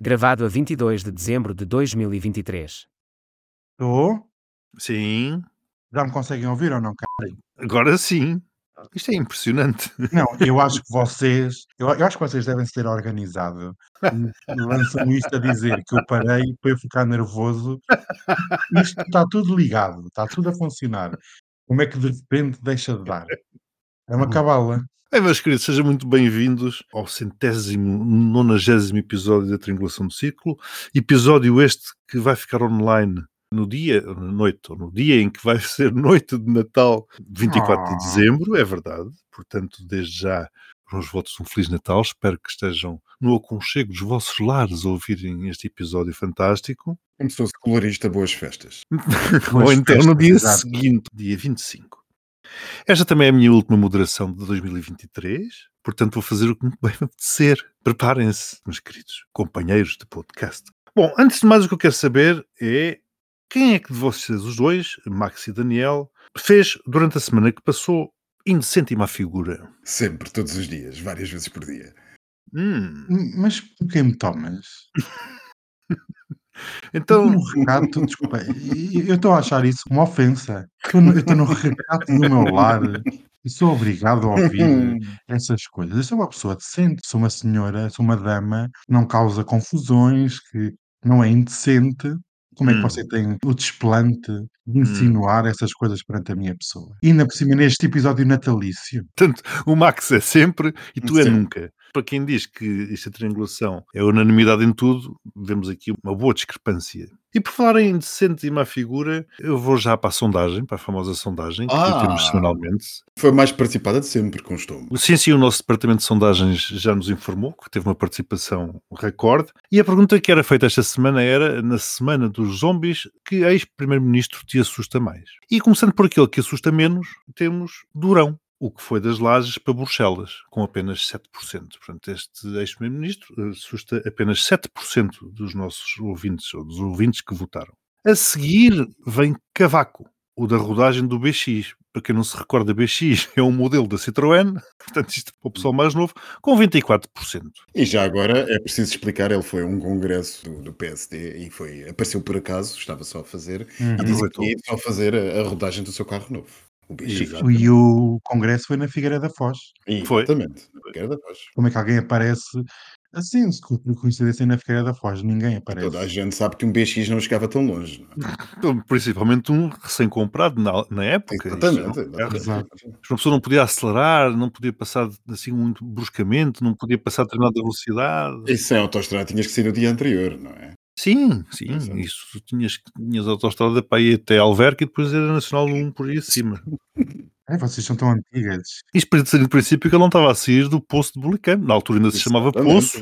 Gravado a 22 de dezembro de 2023. Estou? Sim, Já me conseguem ouvir ou não? cara? agora sim. Isto é impressionante. Não, eu acho que vocês, eu, eu acho que vocês devem ser organizados. Lançam isto a dizer que eu parei para eu ficar nervoso. Isto está tudo ligado, está tudo a funcionar. Como é que de repente deixa de dar? É uma cabala. Bem, meus queridos, sejam muito bem-vindos ao centésimo, nonagésimo episódio da Triangulação do Círculo. Episódio este que vai ficar online no dia, na noite, ou no dia em que vai ser noite de Natal, 24 Ah. de dezembro, é verdade. Portanto, desde já, os votos um Feliz Natal. Espero que estejam no aconchego dos vossos lares a ouvirem este episódio fantástico. Como se fosse colorista, boas festas. Ou então no dia exato. seguinte, dia 25. Esta também é a minha última moderação de 2023, portanto vou fazer o que me bem me apetecer. Preparem-se, meus queridos companheiros de podcast. Bom, antes de mais o que eu quero saber é quem é que de vocês, os dois, Max e Daniel, fez durante a semana que passou indecente e má figura? Sempre, todos os dias, várias vezes por dia. Hum, Mas por que me tomas? então, No recato, desculpa, eu estou a achar isso uma ofensa. Eu estou no recato do meu lar e sou obrigado a ouvir essas coisas. Eu sou uma pessoa decente, sou uma senhora, sou uma dama, não causa confusões, que não é indecente. Como é que Hum. você tem o desplante de insinuar essas coisas perante a minha pessoa? E ainda por cima neste episódio natalício. Portanto, o Max é sempre e tu é nunca. Para quem diz que esta triangulação é unanimidade em tudo, vemos aqui uma boa discrepância. E por falar em decente e má figura, eu vou já para a sondagem, para a famosa sondagem que Ah. temos semanalmente. Foi a mais participada de sempre, constou-me. Sim, sim, o nosso departamento de sondagens já nos informou que teve uma participação recorde. E a pergunta que era feita esta semana era, na semana dos zombies, que ex-primeiro-ministro te assusta mais? E começando por aquele que assusta menos, temos Durão. O que foi das lajes para Bruxelas, com apenas 7%. Portanto, este ex-primeiro-ministro assusta apenas 7% dos nossos ouvintes, ou dos ouvintes que votaram. A seguir vem Cavaco, o da rodagem do BX. Para quem não se recorda, BX é um modelo da Citroën, portanto, isto para o pessoal mais novo, com 24%. E já agora é preciso explicar, ele foi a um congresso do, do PSD e foi, apareceu por acaso, estava só a fazer, Uhum. e disse que ia só fazer a, a rodagem do seu carro novo. O. E o congresso foi na Figueira da Foz. Foi. Exatamente. Figueira da Foz. Como é que alguém aparece assim, se por coincidência na Figueira da Foz? Ninguém aparece. Toda a gente sabe que um BX não chegava tão longe. não é? Então, Principalmente um recém-comprado na, na época. Exatamente. Isto é um. Exato. Uma pessoa não podia acelerar, não podia passar assim muito bruscamente, não podia passar a determinada velocidade. E sem autostrada tinhas que sair no dia anterior, não é? Sim, sim, Exato. isso tinhas, tinhas autostrada para ir até Alverca e depois era Nacional 1 por aí acima. É, vocês são tão antigas. Isto para dizer no princípio que ele não estava a sair do poço de Bulicame, na altura ainda se chamava. Poço,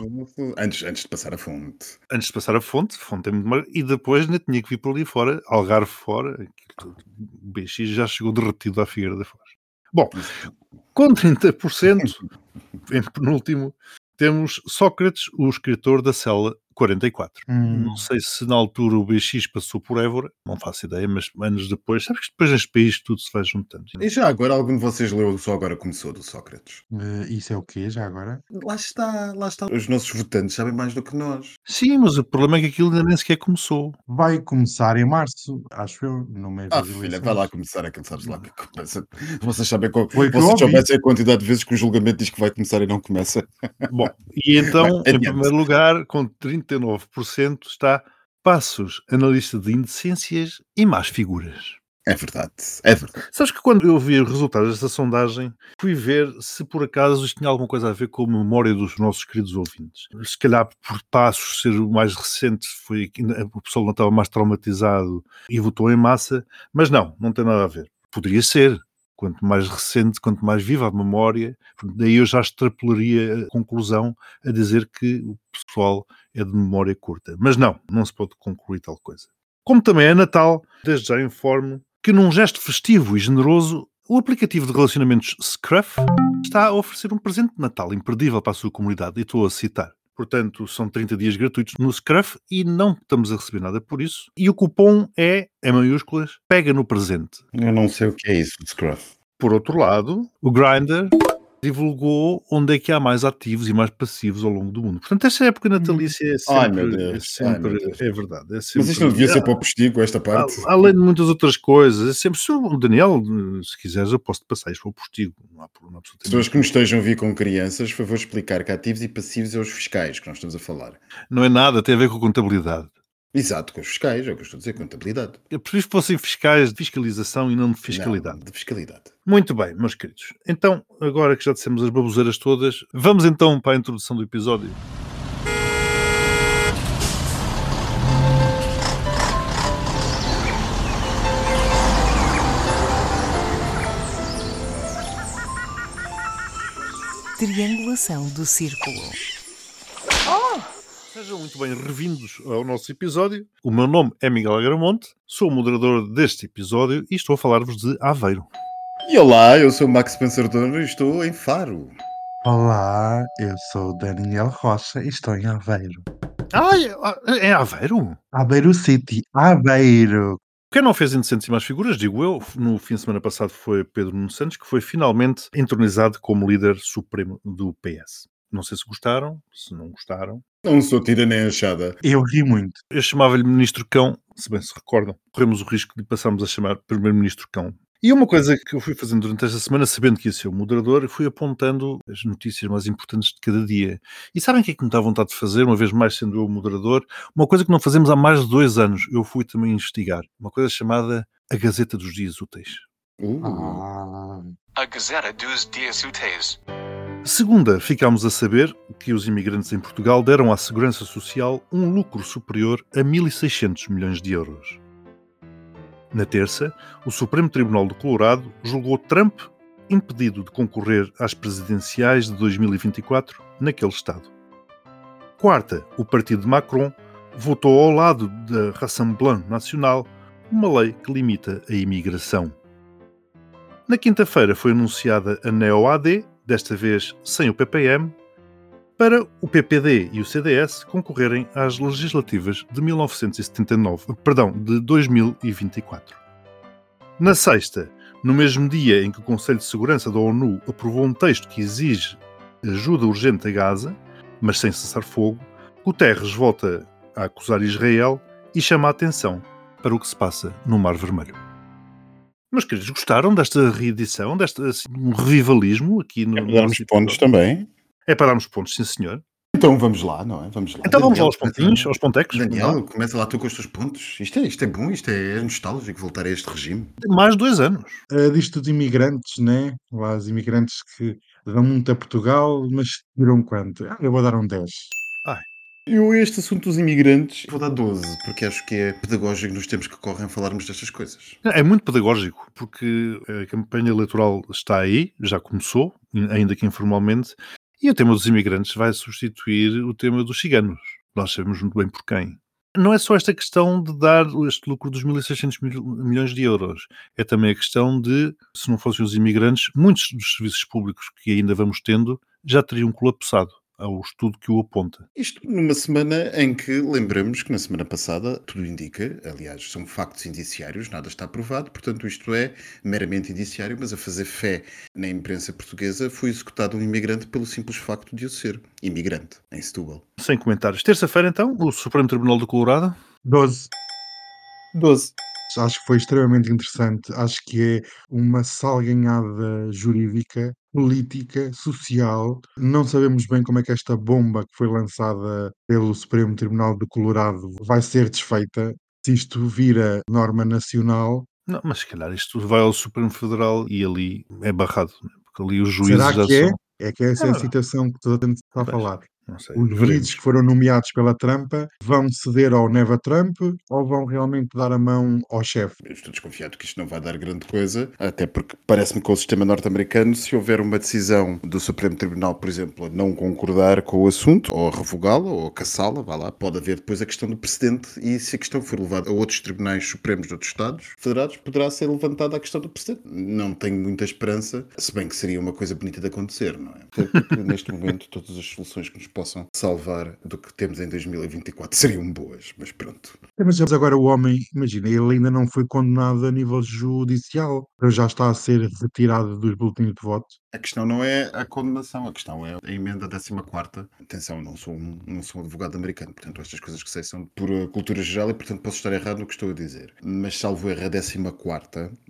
Antes, antes de passar a fonte. antes de passar a fonte, fonte é muito mais, e depois ainda tinha que vir por ali fora, Algarve fora, o BX já chegou derretido à Figueira da Foz. Bom, com 30%, em penúltimo, temos Sócrates, o escritor da cela 44. Hum. Não sei se na altura o BX passou por Évora, não faço ideia, mas anos depois, sabes que depois neste país tudo se vai juntando. E já agora, algum de vocês leu Só Agora Começou, do Sócrates? Eh, isso é o quê, já agora? Lá está, lá está. Os nossos votantes sabem mais do que nós. Sim, mas o problema é que aquilo ainda nem sequer começou. Vai começar em março, acho eu, no mês Ah, das filha, eleições. vai lá começar aquilo, sabes lá que começa. Vocês sabem qual. Foi o que eu Vocês soubessem a quantidade de vezes que o julgamento diz que vai começar e não começa. Bom, e então, Bem, em primeiro lugar, com 39%, está Passos, analista de indecências e más figuras. É verdade, é verdade. Sabes que quando eu vi os resultados desta sondagem, fui ver se por acaso isto tinha alguma coisa a ver com a memória dos nossos queridos ouvintes. Se calhar por Passos ser o mais recente, foi o pessoal não estava mais traumatizado e votou em massa, mas não, não tem nada a ver. Poderia ser. Quanto mais recente, quanto mais viva a memória, daí eu já extrapolaria a conclusão a dizer que o pessoal é de memória curta. Mas não, não se pode concluir tal coisa. Como também é Natal, desde já informo que num gesto festivo e generoso, o aplicativo de relacionamentos Scruff está a oferecer um presente de Natal imperdível para a sua comunidade, e estou a citar. Portanto, são 30 dias gratuitos no Scruff e não estamos a receber nada por isso. E o cupom é, em maiúsculas, pega no presente. Eu não sei o que é isso, Scruff. Por outro lado, o Grindr divulgou onde é que há mais ativos e mais passivos ao longo do mundo. Portanto, esta época natalícia é sempre, Ai, meu Deus. é, Ai, sempre meu Deus. é verdade. É Mas sempre, isto não devia ser para o postigo, esta parte. Além de muitas outras coisas, é sempre se o Daniel, se quiseres, eu posso te passar isto para o postigo. Não há problema absolutamente. Pessoas que nos estejam a vir com crianças, por favor, explicar que ativos e passivos é os fiscais que nós estamos a falar. Não é nada, tem a ver com a contabilidade. Exato, com os fiscais, é o que eu estou a dizer, contabilidade. Eu prefiro que fossem fiscais de fiscalização e não de fiscalidade. Não, de fiscalidade. Muito bem, meus queridos. Então, agora que já dissemos as baboseiras todas, vamos então para a introdução do episódio. Triangulação do círculo. Sejam muito bem revindos ao nosso episódio. O meu nome é Miguel Agramonte, sou o moderador deste episódio e estou a falar-vos de Aveiro. E olá, eu sou o Max Pensador e estou em Faro. Olá, eu sou o Daniel Rocha e estou em Aveiro. Ah, é, é Aveiro? Aveiro City, Aveiro. Quem não fez Indecentes e Mais Figuras, digo eu, no fim de semana passado foi Pedro Nuno Santos, que foi finalmente entronizado como líder supremo do PS. Não sei se gostaram, se não gostaram. Não sou tira nem achada. Eu ri muito. Eu chamava-lhe Ministro Cão, se bem se recordam. Corremos o risco de passarmos a chamar Primeiro-Ministro Cão. E uma coisa que eu fui fazendo durante esta semana, sabendo que ia ser o moderador, fui apontando as notícias mais importantes de cada dia. E sabem o que é que me dá vontade de fazer, uma vez mais sendo eu o moderador? Uma coisa que não fazemos há mais de dois anos. Eu fui também investigar. Uma coisa chamada a Gazeta dos Dias Úteis. Uh, Ah, A Gazeta dos Dias Úteis. Segunda, ficámos a saber que os imigrantes em Portugal deram à Segurança Social um lucro superior a 1.600 milhões de euros. Na terça, o Supremo Tribunal do Colorado julgou Trump impedido de concorrer às presidenciais de 2024 naquele estado. Quarta, o partido de Macron votou ao lado da Rassemblement Nacional uma lei que limita a imigração. Na quinta-feira foi anunciada a NEO-AD, desta vez sem o PPM, para o PPD e o CDS concorrerem às legislativas de 1979, perdão, de 2024. Na sexta, no mesmo dia em que o Conselho de Segurança da ONU aprovou um texto que exige ajuda urgente a Gaza, mas sem cessar fogo, Guterres volta a acusar Israel e chama a atenção para o que se passa no Mar Vermelho. Meus queridos, gostaram desta reedição, deste assim, um revivalismo aqui no. é para darmos pontos também. É para darmos pontos, sim senhor. Então vamos lá, não é? Vamos lá. Então vamos lá Daniel, aos pontinhos, aos pontecos. Daniel, começa lá tu com os teus pontos. Isto é, isto é bom, isto é nostálgico voltar a este regime. Mais dois anos. Uh, disto dos imigrantes, né? Lá os imigrantes que dão muito a Portugal, mas tiram quanto? Ah, eu vou dar um 10. Eu, este assunto dos imigrantes, vou dar 12, porque acho que é pedagógico nos tempos que correm falarmos destas coisas. É muito pedagógico, porque a campanha eleitoral está aí, já começou, ainda que informalmente, e o tema dos imigrantes vai substituir o tema dos ciganos. Nós sabemos muito bem por quem. Não é só esta questão de dar este lucro dos 1.600 mil- milhões de euros, é também a questão de, se não fossem os imigrantes, muitos dos serviços públicos que ainda vamos tendo já teriam colapsado, ao estudo que o aponta. Isto numa semana em que lembramos que na semana passada tudo indica, aliás, são factos indiciários, nada está provado, portanto isto é meramente indiciário, mas a fazer fé na imprensa portuguesa foi executado um imigrante pelo simples facto de o ser imigrante em Setúbal. Sem comentários. Terça-feira, então, o Supremo Tribunal do Colorado 12. 12. Acho que foi extremamente interessante. Acho que é uma salganhada jurídica, política, social. Não sabemos bem como é que esta bomba que foi lançada pelo Supremo Tribunal do Colorado vai ser desfeita. Se isto vira norma nacional, Não, mas se calhar isto vai ao Supremo Federal e ali é barrado, né? porque ali os juízes será já que é? são. É que essa é a Ah. situação que toda a gente está a falar. Os juízes que foram nomeados pela Trumpa vão ceder ao Neva Trump ou vão realmente dar a mão ao chefe? Eu estou desconfiado que isto não vai dar grande coisa, até porque parece-me que com o sistema norte-americano, se houver uma decisão do Supremo Tribunal, por exemplo, a não concordar com o assunto, ou a revogá-la, ou a caçá-la, vá lá, pode haver depois a questão do precedente, e se a questão for levada a outros tribunais supremos de outros Estados federados, poderá ser levantada a questão do precedente. Não tenho muita esperança, se bem que seria uma coisa bonita de acontecer, não é? Até porque neste momento todas as soluções que nos possam salvar do que temos em 2024 seriam boas, mas pronto. Mas agora o homem, imagina, ele ainda não foi condenado a nível judicial, já está a ser retirado dos boletins de voto. A questão não é a condenação, a questão é a emenda 14. Atenção, não sou um, não sou um advogado americano, portanto, estas coisas que sei são por uh, cultura geral e, portanto, posso estar errado no que estou a dizer. Mas, salvo erro, a 14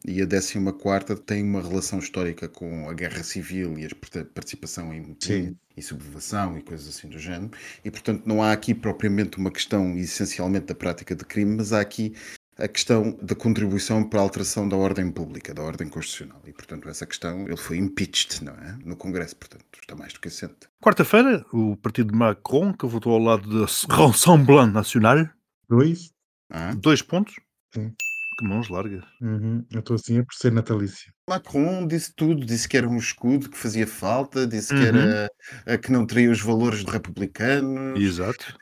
e a 14 tem uma relação histórica com a guerra civil e a participação em, Sim. e sublevação e coisas assim do género. E, portanto, não há aqui propriamente uma questão essencialmente da prática de crime, mas há aqui a questão da contribuição para a alteração da ordem pública, da ordem constitucional. E, portanto, essa questão, ele foi impeached, não é? No Congresso, portanto, está mais do que assente. Quarta-feira, o partido de Macron, que votou ao lado da Rassemblement National, Dois? Ah? dois pontos. Sim. Que mãos largas. Uhum. Eu estou assim a por ser natalício. Macron disse tudo, disse que era um escudo que fazia falta, disse que Uhum. era eh, que não teria os valores republicanos. Exato.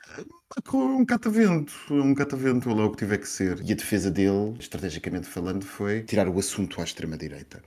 É um catavento, é um catavento, é o que tiver que ser. E a defesa dele, estrategicamente falando, foi tirar o assunto à extrema-direita.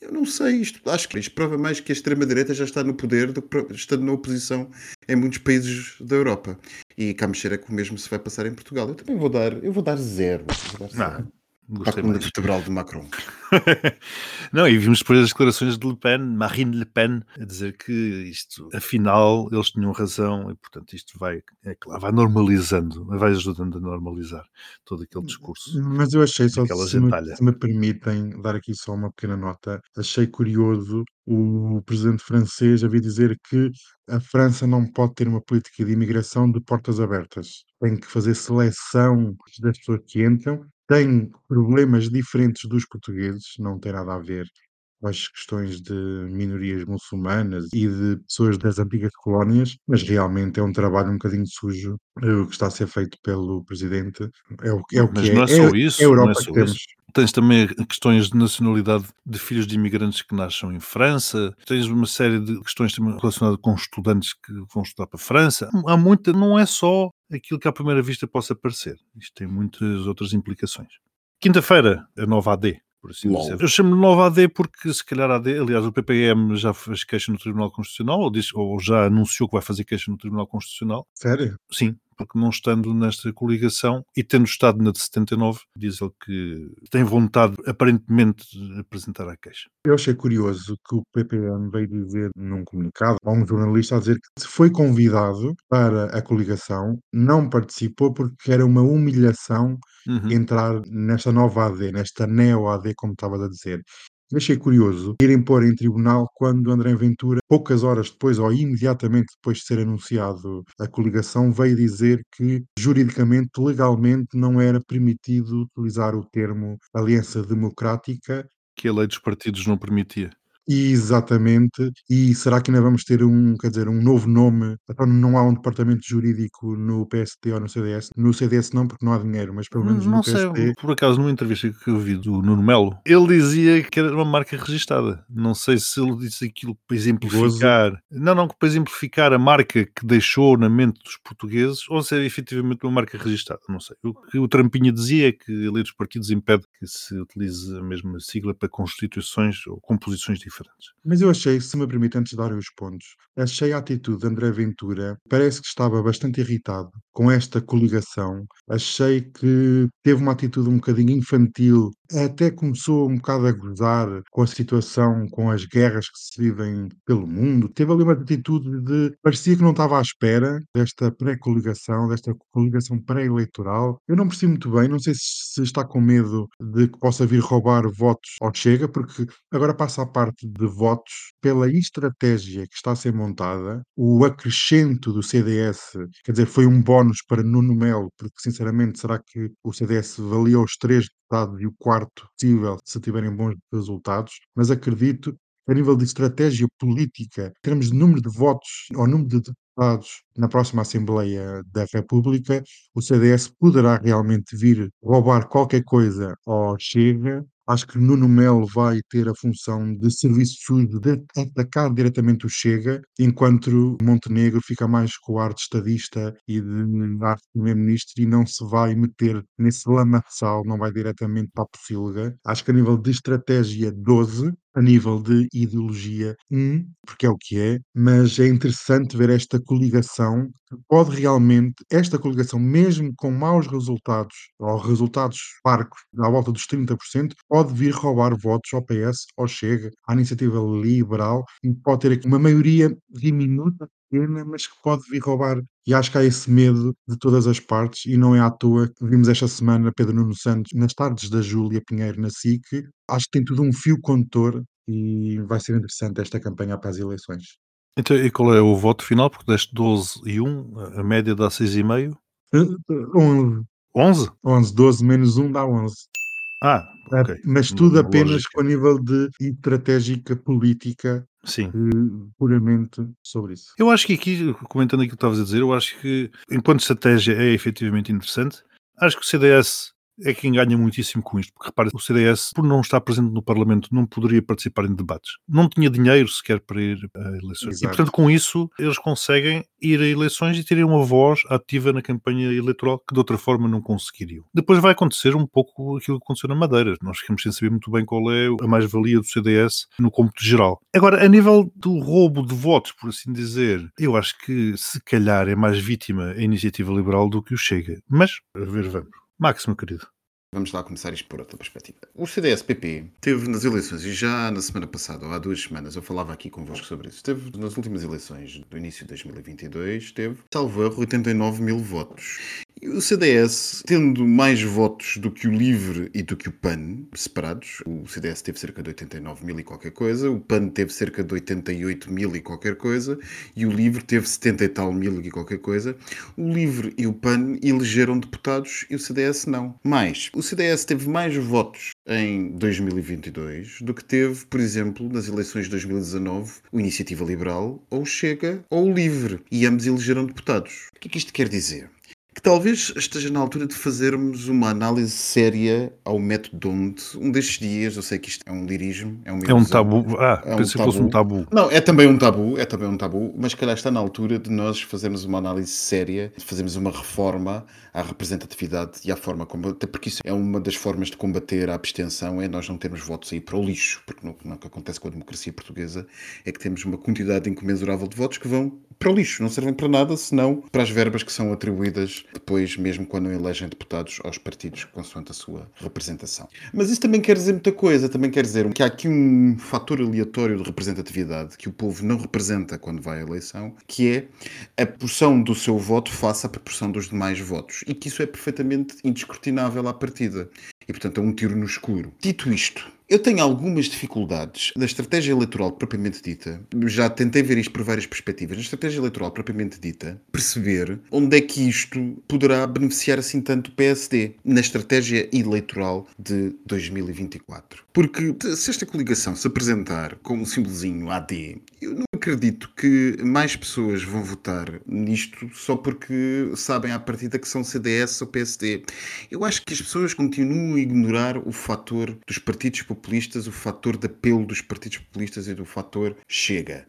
Eu não sei, isto, acho que isto prova mais que a extrema-direita já está no poder do que estando na oposição em muitos países da Europa. E cá me cheira que o mesmo se vai passar em Portugal. Eu também vou dar, eu vou dar zero. Vou dar zero. A Gostei mais. vertebral de Macron. Não, e vimos depois as declarações de Le Pen, Marine Le Pen, a dizer que isto, afinal, eles tinham razão e, portanto, isto vai, é claro, vai normalizando, vai ajudando a normalizar todo aquele discurso. Mas eu achei só, se me, se me permitem dar aqui só uma pequena nota, achei curioso o presidente francês a vir dizer que a França não pode ter uma política de imigração de portas abertas. Tem que fazer seleção das pessoas que entram, tem problemas diferentes dos portugueses, não tem nada a ver as questões de minorias muçulmanas e de pessoas das antigas colónias, mas realmente é um trabalho um bocadinho sujo eh, o que está a ser feito pelo presidente. É o, é o Mas que não é. é só é, isso, é a não é Europa só que temos. isso. Tens também questões de nacionalidade de filhos de imigrantes que nascem em França, tens uma série de questões também relacionadas com estudantes que vão estudar para a França. Há muita, não é só aquilo que à primeira vista possa parecer. Isto tem muitas outras implicações. Quinta-feira, a nova AD, por assim dizer. Eu chamo-lhe nova AD porque, se calhar, a AD, aliás, o PPM já fez queixa no Tribunal Constitucional, ou, disse, ou já anunciou que vai fazer queixa no Tribunal Constitucional. Sério? Sim, porque não estando nesta coligação e tendo estado na de 79, diz ele que tem vontade, aparentemente, de apresentar a queixa. Eu achei curioso que o PPM veio dizer num comunicado a um jornalista a dizer que se foi convidado para a coligação, não participou porque era uma humilhação Uhum. entrar nesta nova AD, nesta neo-AD, como estavas a dizer. Achei curioso irem pôr em tribunal quando André Ventura, poucas horas depois ou imediatamente depois de ser anunciado a coligação, veio dizer que juridicamente, legalmente, não era permitido utilizar o termo Aliança Democrática Que a lei dos partidos não permitia. Exatamente. E será que ainda vamos ter um, quer dizer, um novo nome? Então não há um departamento jurídico no PSD ou no CDS? No CDS não, porque não há dinheiro, mas pelo menos no Não sei, por acaso, numa entrevista que eu vi do Nuno Melo, ele dizia que era uma marca registada. Não sei se ele disse aquilo para exemplificar. Não, não, que para exemplificar a marca que deixou na mente dos portugueses, ou se é efetivamente uma marca registada. Não sei. O que o Trampinha dizia é que a lei dos partidos impede que se utilize a mesma sigla para constituições ou composições diferentes. Mas eu achei, se me permite, antes de dar os pontos, achei a atitude de André Ventura, parece que estava bastante irritado com esta coligação. Achei que teve uma atitude um bocadinho infantil, até começou um bocado a gozar com a situação, com as guerras que se vivem pelo mundo. Teve ali uma atitude de. parecia que não estava à espera desta pré-coligação, desta coligação pré-eleitoral. Eu não percebi muito bem, não sei se se está com medo de que possa vir roubar votos ao Chega, porque Agora passa a parte de votos pela estratégia que está a ser montada, o acrescento do CDS, quer dizer, foi um bónus para Nuno Melo, porque sinceramente será que o CDS valia os três deputados e o quarto possível se tiverem bons resultados, mas acredito a nível de estratégia política, em termos de número de votos ou número de deputados na próxima Assembleia da República, o CDS poderá realmente vir roubar qualquer coisa ao Chega Acho que Nuno Melo vai ter a função de serviço sujo, de atacar diretamente o Chega, enquanto Montenegro fica mais com o ar de estadista e de ar de primeiro-ministro e não se vai meter nesse lamaçal, não vai diretamente para a pocilga. Acho que a nível de estratégia 12, a nível de ideologia, um, porque é o que é, mas é interessante ver esta coligação que pode realmente, esta coligação, mesmo com maus resultados, ou resultados parcos, à volta dos 30%, pode vir roubar votos ao PS, ao Chega, à iniciativa liberal, e pode ter aqui uma maioria diminuta, pequena, mas que pode vir roubar. E acho que há esse medo de todas as partes, e não é à toa que vimos esta semana Pedro Nuno Santos nas tardes da Júlia Pinheiro na SIC. Acho que tem tudo um fio condutor e vai ser interessante esta campanha para as eleições. Então, e qual é o voto final? Porque deste 12 e 1, a- média dá 6,5. Eh, eh, 11, 11? 11, 12 menos 1 dá 11. Ah, Eh, ok. Mas tudo apenas lógica. com a nível de estratégica política, Sim. eh, puramente sobre isso. Eu acho que aqui, comentando aquilo que estavas a dizer, eu acho que, enquanto estratégia é efetivamente interessante, acho que o CDS é quem ganha muitíssimo com isto, porque repare, o CDS, por não estar presente no Parlamento, não poderia participar em debates. Não tinha dinheiro sequer para ir a eleições. E, Exato. portanto, com isso, eles conseguem ir a eleições e terem uma voz ativa na campanha eleitoral que de outra forma não conseguiriam. Depois vai acontecer um pouco aquilo que aconteceu na Madeira. Nós ficamos sem saber muito bem qual é a mais-valia do CDS no cômputo geral. Agora, a nível do roubo de votos, por assim dizer, eu acho que se calhar é mais vítima a iniciativa liberal do que o Chega. Mas, a ver, vamos. Max, meu querido. Vamos lá começar isto por outra perspectiva. O CDS-PP teve nas eleições, e já na semana passada, ou há duas semanas, eu falava aqui convosco sobre isso, teve nas últimas eleições do início de 2022, teve, salvo erro, 89 mil votos. O CDS, tendo mais votos do que o LIVRE e do que o PAN, separados, o CDS teve cerca de 89 mil e qualquer coisa, o PAN teve cerca de 88 mil e qualquer coisa, e o LIVRE teve 70 e tal mil e qualquer coisa. O LIVRE e o PAN elegeram deputados e o CDS não. Mais, o CDS teve mais votos em 2022 do que teve, por exemplo, nas eleições de 2019, o Iniciativa Liberal, ou o Chega, ou o Livre. E ambos elegeram deputados. O que é que isto quer dizer? Que talvez esteja na altura de fazermos uma análise séria ao método onde, um destes dias, eu sei que isto é um lirismo, é, uma É um tabu. Ah, É um pensei que fosse um tabu. não, é também um tabu, é também um tabu, mas calhar está na altura de nós fazermos uma análise séria, de fazermos uma reforma à representatividade e à forma como. Até porque isso é uma das formas de combater a abstenção, é nós não termos votos aí para o lixo, porque não, não o que acontece com a democracia portuguesa é que temos uma quantidade incomensurável de votos que vão para o lixo, não servem para nada, senão para as verbas que são atribuídas depois, mesmo quando elegem deputados aos partidos, consoante a sua representação. Mas isso também quer dizer muita coisa, também quer dizer que há aqui um fator aleatório de representatividade que o povo não representa quando vai à eleição, que é a porção do seu voto face à proporção dos demais votos. E que isso é perfeitamente indiscutinável à partida. E, portanto, é um tiro no escuro. Dito isto, eu tenho algumas dificuldades na estratégia eleitoral propriamente dita. Já tentei ver isto por várias perspectivas. Na estratégia eleitoral propriamente dita, perceber onde é que isto poderá beneficiar assim tanto o PSD na estratégia eleitoral de 2024. Porque se esta coligação se apresentar com um símbolozinho AD, eu não acredito que mais pessoas vão votar nisto só porque sabem à partida que são CDS ou PSD. Eu acho que as pessoas continuam a ignorar o fator dos partidos populistas, o fator de apelo dos partidos populistas e do fator chega.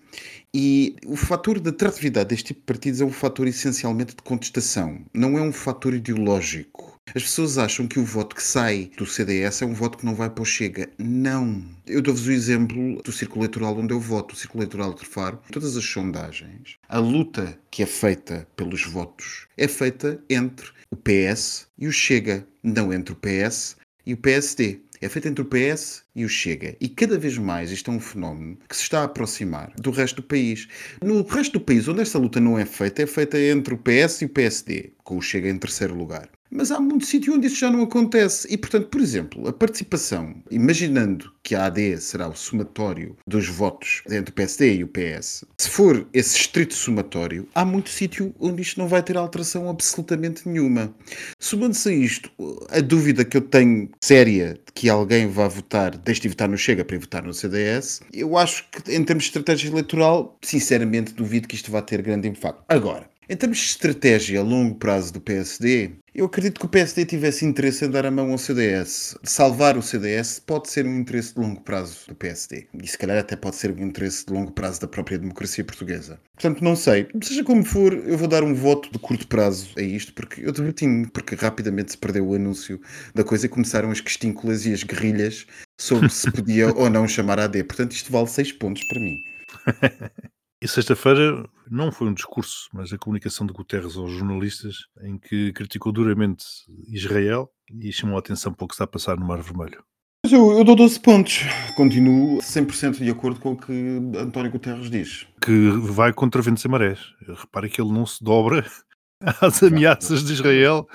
E o fator de atratividade deste tipo de partidos é um fator essencialmente de contestação, não é um fator ideológico. As pessoas acham que o voto que sai do CDS é um voto que não vai para o Chega. Não. Eu dou-vos o exemplo do círculo eleitoral onde eu voto, o círculo eleitoral de Faro. Todas as sondagens, a luta que é feita pelos votos é feita entre o PS e o Chega, não entre o PS e o PSD. É feita entre o PS e o Chega. E cada vez mais isto é um fenómeno que se está a aproximar do resto do país. No resto do país, onde esta luta não é feita, é feita entre o PS e o PSD, com o Chega em terceiro lugar. Mas há muito sítio onde isso já não acontece. E, portanto, por exemplo, a participação, imaginando que a AD será o somatório dos votos entre o PSD e o PS, se for esse estrito somatório, há muito sítio onde isto não vai ter alteração absolutamente nenhuma. Somando-se a isto, a dúvida que eu tenho séria de que alguém vá votar, deixe de votar no Chega para ir votar no CDS, eu acho que, em termos de estratégia eleitoral, sinceramente duvido que isto vá ter grande impacto. Agora, em termos de estratégia a longo prazo do PSD, eu acredito que o PSD tivesse interesse em dar a mão ao CDS. Salvar o CDS pode ser um interesse de longo prazo do PSD. E se calhar até pode ser um interesse de longo prazo da própria democracia portuguesa. Portanto, não sei. Seja como for, eu vou dar um voto de curto prazo a isto, porque eu diverti-me, porque rapidamente se perdeu o anúncio da coisa e começaram as questínculas e as guerrilhas sobre se podia ou não chamar a AD. Portanto, isto vale 6 pontos para mim. E sexta-feira não foi um discurso, mas a comunicação de Guterres aos jornalistas, em que criticou duramente Israel e chamou a atenção para o que está a passar no Mar Vermelho. Mas eu, eu dou 12 pontos. Continuo 100% de acordo com o que António Guterres diz. Que vai contra ventos e marés. Repare que ele não se dobra às ameaças de Israel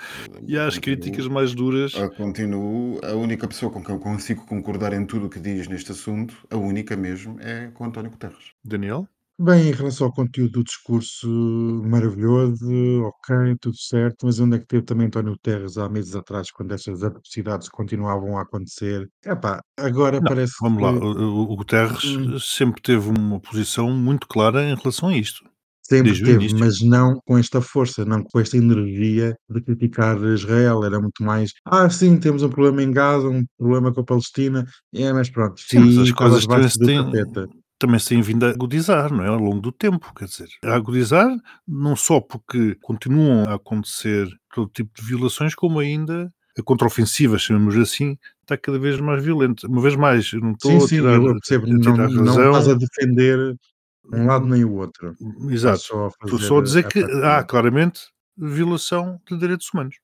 e às críticas mais duras. Continuo. A única pessoa com quem eu consigo concordar em tudo o que diz neste assunto, a única mesmo, é com António Guterres. Daniel? Bem, em relação ao conteúdo do discurso, maravilhoso, ok, tudo certo, mas onde é que teve também António Guterres há meses atrás, quando estas atrocidades continuavam a acontecer? Epá, agora Não, parece vamos lá. que O, o- Guterres Hum. sempre teve uma posição muito clara em relação a isto. sempre desde o teve, início. mas não com esta força, não com esta energia de criticar Israel. Era muito mais, ah, sim, temos um problema em Gaza, um problema com a Palestina, é, mas pronto, Sim, mas as e coisas estava também debaixo se, do têm. Também se têm vindo a agudizar, não é? Ao longo do tempo, quer dizer, a agudizar não só porque continuam a acontecer todo tipo de violações, como ainda a contraofensiva, chamemos assim, está cada vez mais violenta. Uma vez mais, eu não estou Sim, a sim, tirar, a eu percebo, tirar não, não razão. estás a defender um lado nem o outro. Estás Exato. só a Estou só a dizer que ataque há claramente violação de direitos humanos.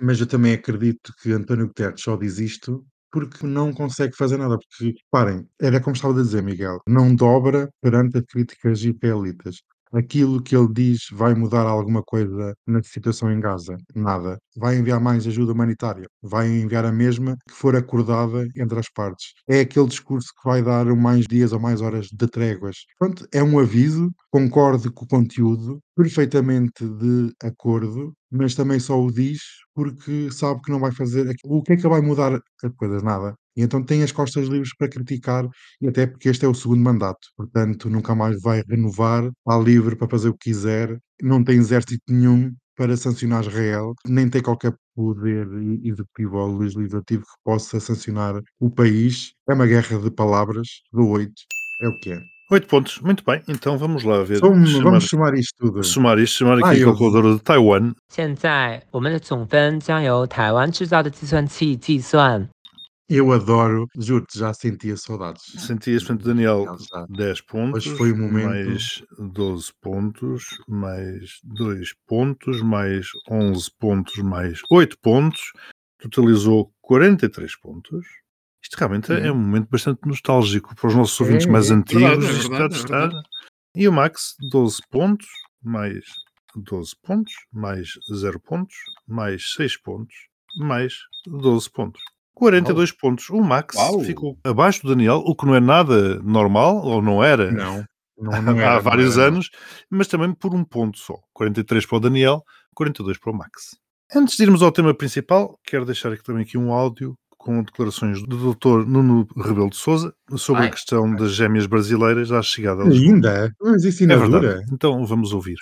Mas eu também acredito que António Guterres só diz isto porque não consegue fazer nada. Porque, reparem, era como estava a dizer, Miguel, não dobra perante as críticas israelitas. Aquilo que ele diz vai mudar alguma coisa na situação em Gaza? Nada. Vai enviar mais ajuda humanitária? Vai enviar a mesma que for acordada entre as partes. É aquele discurso que vai dar mais dias ou mais horas de tréguas. Pronto, é um aviso, concordo com o conteúdo, perfeitamente de acordo, mas também só o diz porque sabe que não vai fazer. O que é que vai mudar as coisas? Nada. E então tem as costas livres para criticar, e até porque este é o segundo mandato, portanto nunca mais vai renovar, está livre para fazer o que quiser, não tem exército nenhum para sancionar Israel, nem tem qualquer poder e- executivo ou legislativo que possa sancionar o país. É uma guerra de palavras, do oito, é o que é. Oito pontos, muito bem. Então vamos lá ver. Som- chamar, vamos somar isto tudo. somar isto, chamar aqui Ah, a eu- calculadora de Taiwan. Eu adoro, juro-te, já sentia saudades. Sentias, portanto, Daniel, Já. 10 pontos, Hoje foi o momento. mais 12 pontos, mais 2 pontos, mais 11 pontos, mais 8 pontos, totalizou 43 pontos. Isto realmente é um momento bastante nostálgico para os nossos ouvintes É, mais é antigos. é verdade, está- é verdade. E o Max, 12 pontos, mais 12 pontos, mais 0 pontos, mais 6 pontos, mais 12 pontos. 42 pontos. O Max Uau. ficou abaixo do Daniel, o que não é nada normal, ou não era Não, não, há não era, não vários não. anos, mas também por um ponto só. 43 para o Daniel, 42 para o Max. Antes de irmos ao tema principal, quero deixar aqui também aqui um áudio com declarações do Dr. Nuno Rebelo de Souza sobre a Ai, questão das gêmeas brasileiras à chegada a. Ainda? Mas isso É ainda verdade. dura? Então vamos ouvir.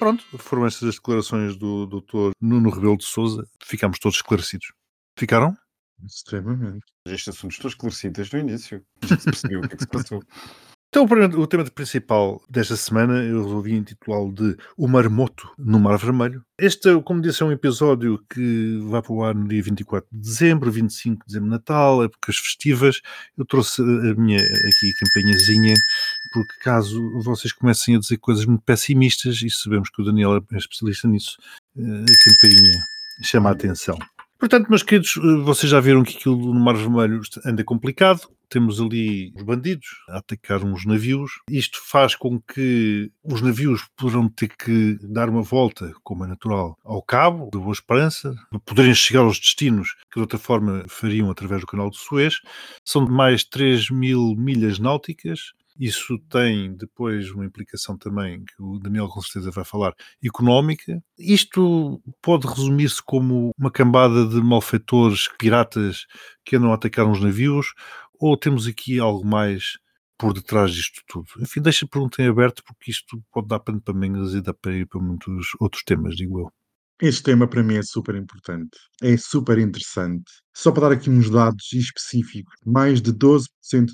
Pronto, foram estas as declarações do Dr. Nuno Rebelo de Souza. Ficámos todos esclarecidos. Ficaram? Extremamente. Estes assuntos estão esclarecidos desde o início. Já se percebeu o que é que se passou. Então, o tema principal desta semana eu resolvi intitulá-lo de O Marmoto no Mar Vermelho. Este, como disse, é um episódio que vai para o ar no dia 24 de dezembro, 25 de dezembro, Natal, épocas festivas. Eu trouxe a minha aqui campainhazinha, porque caso vocês comecem a dizer coisas muito pessimistas, e sabemos que o Daniel é especialista nisso, eh, a campainha chama a atenção. Portanto, meus queridos, eh, vocês já viram que aquilo no Mar Vermelho anda complicado. Temos ali os bandidos a atacar uns navios. Isto faz com que os navios poderão ter que dar uma volta, como é natural, ao Cabo da Boa Esperança, para poderem chegar aos destinos que de outra forma fariam através do Canal de Suez. São de mais 3 mil milhas náuticas. Isso tem depois uma implicação também, que o Daniel com certeza vai falar, económica. Isto pode resumir-se como uma cambada de malfeitores, piratas que andam a atacar uns navios, ou temos aqui algo mais por detrás disto tudo? Enfim, deixa a pergunta em aberto, porque isto pode dar pano para mangas e dá para ir para muitos outros temas, digo eu. Este tema para mim é super importante, é super interessante. Só para dar aqui uns dados específicos, mais de 12%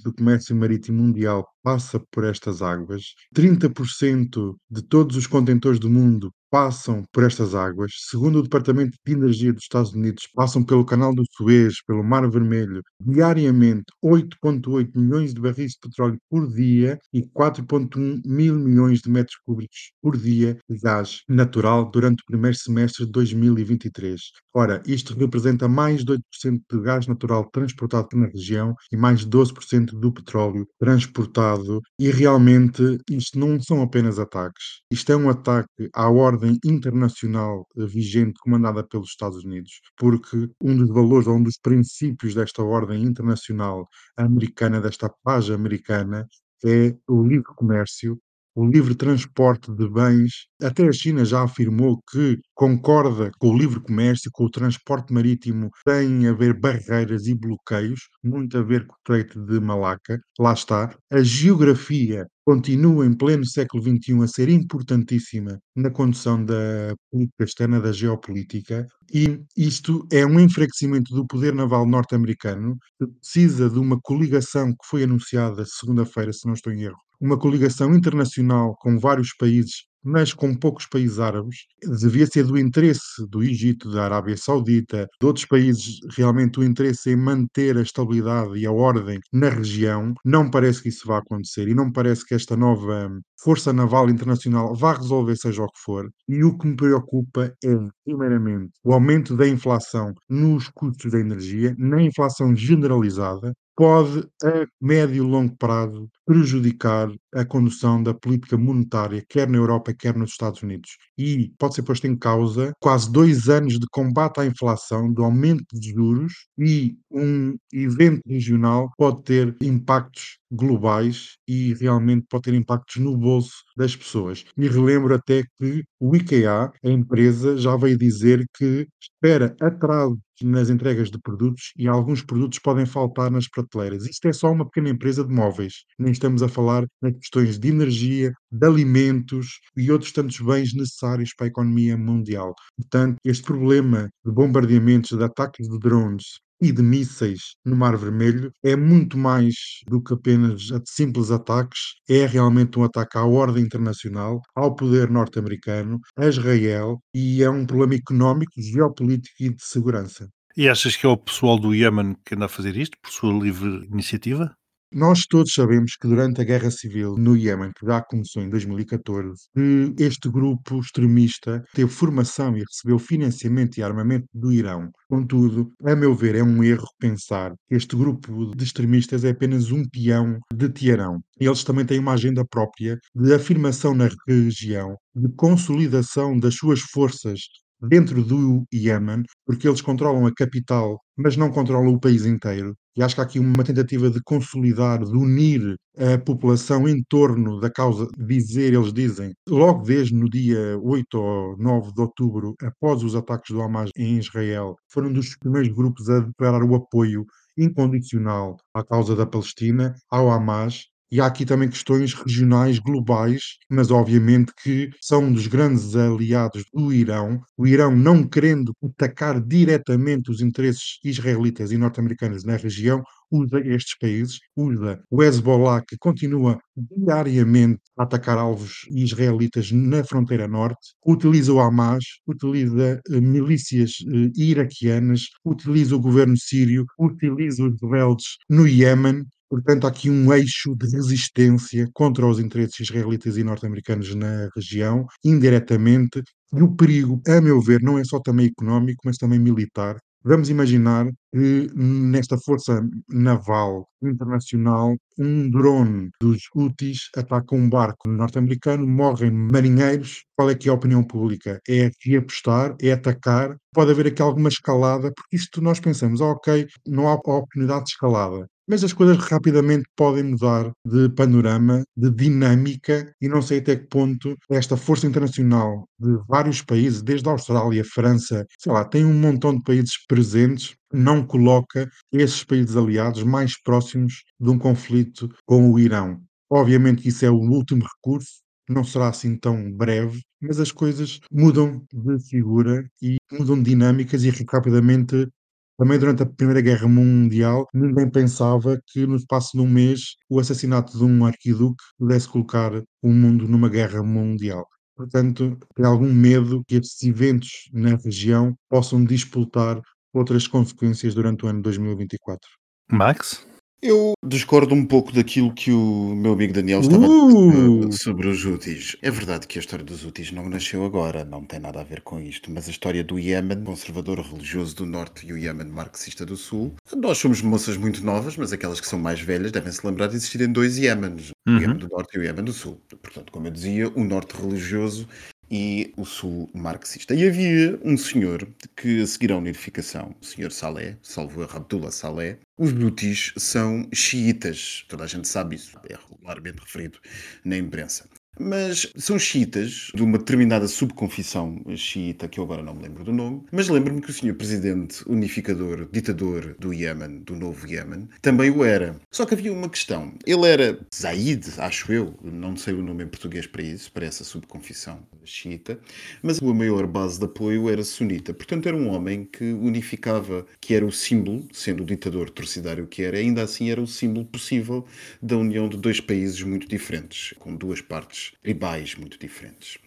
do comércio marítimo mundial passa por estas águas, 30% de todos os contentores do mundo passam por estas águas. Segundo o Departamento de Energia dos Estados Unidos, passam pelo Canal do Suez, pelo Mar Vermelho, diariamente 8,8 milhões de barris de petróleo por dia e 4,1 mil milhões de metros cúbicos por dia de gás natural durante o primeiro semestre de 2023. Ora, isto representa mais de 8% de gás natural transportado na região e mais de 12% do petróleo transportado. E realmente isto não são apenas ataques. Isto é um ataque à ordem internacional eh, vigente comandada pelos Estados Unidos, porque um dos valores ou um dos princípios desta ordem internacional americana, desta paz americana, é o livre comércio o livre transporte de bens. Até a China já afirmou que concorda com o livre comércio, com o transporte marítimo, tem a haver barreiras e bloqueios, muito a ver com o Estreito de Malaca. Lá está. A geografia continua em pleno século XXI a ser importantíssima na condução da política externa, da geopolítica, e isto é um enfraquecimento do poder naval norte-americano, que precisa de uma coligação que foi anunciada segunda-feira, se não estou em erro, uma coligação internacional com vários países, mas com poucos países árabes, devia ser do interesse do Egito, da Arábia Saudita, de outros países, realmente o interesse em manter a estabilidade e a ordem na região. Não parece que isso vá acontecer e não parece que esta nova Força Naval Internacional vá resolver seja o que for. E o que me preocupa é, primeiramente, o aumento da inflação nos custos da energia, na inflação generalizada, pode, a médio e longo prazo, prejudicar a condução da política monetária, quer na Europa, quer nos Estados Unidos. E pode ser posto em causa quase dois anos de combate à inflação, de aumento de juros, e um evento regional pode ter impactos globais e realmente pode ter impactos no bolso das pessoas. E relembro até que o IKEA, a empresa, já veio dizer que espera atraso nas entregas de produtos e alguns produtos podem faltar nas prateleiras. Isto é só uma pequena empresa de móveis. Nem estamos a falar nas questões de energia, de alimentos e outros tantos bens necessários para a economia mundial. Portanto, este problema de bombardeamentos, de ataques de drones e de mísseis no Mar Vermelho é muito mais do que apenas simples ataques, é realmente um ataque à ordem internacional, ao poder norte-americano, a Israel e é um problema económico, geopolítico e de segurança. E achas que é o pessoal do Iémen que anda a fazer isto por sua livre iniciativa? Nós todos sabemos que durante a guerra civil no Iémen, que já começou em 2014, que este grupo extremista teve formação e recebeu financiamento e armamento do Irão. Contudo, a meu ver, é um erro pensar que este grupo de extremistas é apenas um peão de Teherão. Eles também têm uma agenda própria de afirmação na região, de consolidação das suas forças dentro do Iémen, porque eles controlam a capital, mas não controlam o país inteiro. E acho que há aqui uma tentativa de consolidar, de unir a população em torno da causa, dizer, eles dizem, logo desde no dia 8 ou 9 de outubro, após os ataques do Hamas em Israel, foram dos primeiros grupos a declarar o apoio incondicional à causa da Palestina, ao Hamas, e há aqui também questões regionais, globais, mas obviamente que são um dos grandes aliados do Irão. O Irão, não querendo atacar diretamente os interesses israelitas e norte-americanos na região, usa estes países, usa o Hezbollah, que continua diariamente a atacar alvos israelitas na fronteira norte, utiliza o Hamas, utiliza eh, milícias eh, iraquianas, utiliza o governo sírio, utiliza os rebeldes no Iémen, Portanto, há aqui um eixo de resistência contra os interesses israelitas e norte-americanos na região, indiretamente. E o perigo, a meu ver, não é só também económico, mas também militar. Vamos imaginar que nesta força naval internacional, um drone dos Houthis ataca um barco norte-americano, morrem marinheiros. Qual é que é a opinião pública? É reapostar, é atacar. Pode haver aqui alguma escalada, porque isto nós pensamos, ah, ok, não há oportunidade de escalada. Mas as coisas rapidamente podem mudar de panorama, de dinâmica, e não sei até que ponto esta força internacional de vários países, desde a Austrália, França, sei lá, tem um montão de países presentes, não coloca esses países aliados mais próximos de um conflito com o Irão. Obviamente que isso é o último recurso, não será assim tão breve, mas as coisas mudam de figura e mudam de dinâmicas e rapidamente também durante a Primeira Guerra Mundial, ninguém pensava que no espaço de um mês o assassinato de um arquiduque pudesse colocar o mundo numa guerra mundial. Portanto, tem algum medo que estes eventos na região possam disputar outras consequências durante o ano 2024. Max? Eu discordo um pouco daquilo que o meu amigo Daniel estava Uh! a dizer sobre os Houthis. É verdade que a história dos Houthis não nasceu agora, não tem nada a ver com isto, mas a história do Iémen, conservador religioso do norte e o Iémen marxista do sul, nós somos moças muito novas, mas aquelas que são mais velhas devem se lembrar de existirem dois Iémenes, o Uhum. Iémen do norte e o Iémen do sul. Portanto, como eu dizia, o norte religioso e o sul marxista. E havia um senhor que, a seguir à unificação, o senhor Saleh, salvo erro Abdullah Saleh, os Houthis são xiitas. Toda a gente sabe isso, é regularmente referido na imprensa. Mas são xiitas de uma determinada subconfissão xiita, que eu agora não me lembro do nome, mas lembro-me que o senhor presidente unificador, ditador do Iémen, do novo Iémen, também o era. Só que havia uma questão. Ele era Zaid, acho eu, não sei o nome em português para isso, para essa subconfissão xiita, mas a maior base de apoio era sunita. Portanto, era um homem que unificava, que era o símbolo, sendo o ditador torcidário que era, ainda assim era o símbolo possível da união de dois países muito diferentes, com duas partes tribais muito diferentes.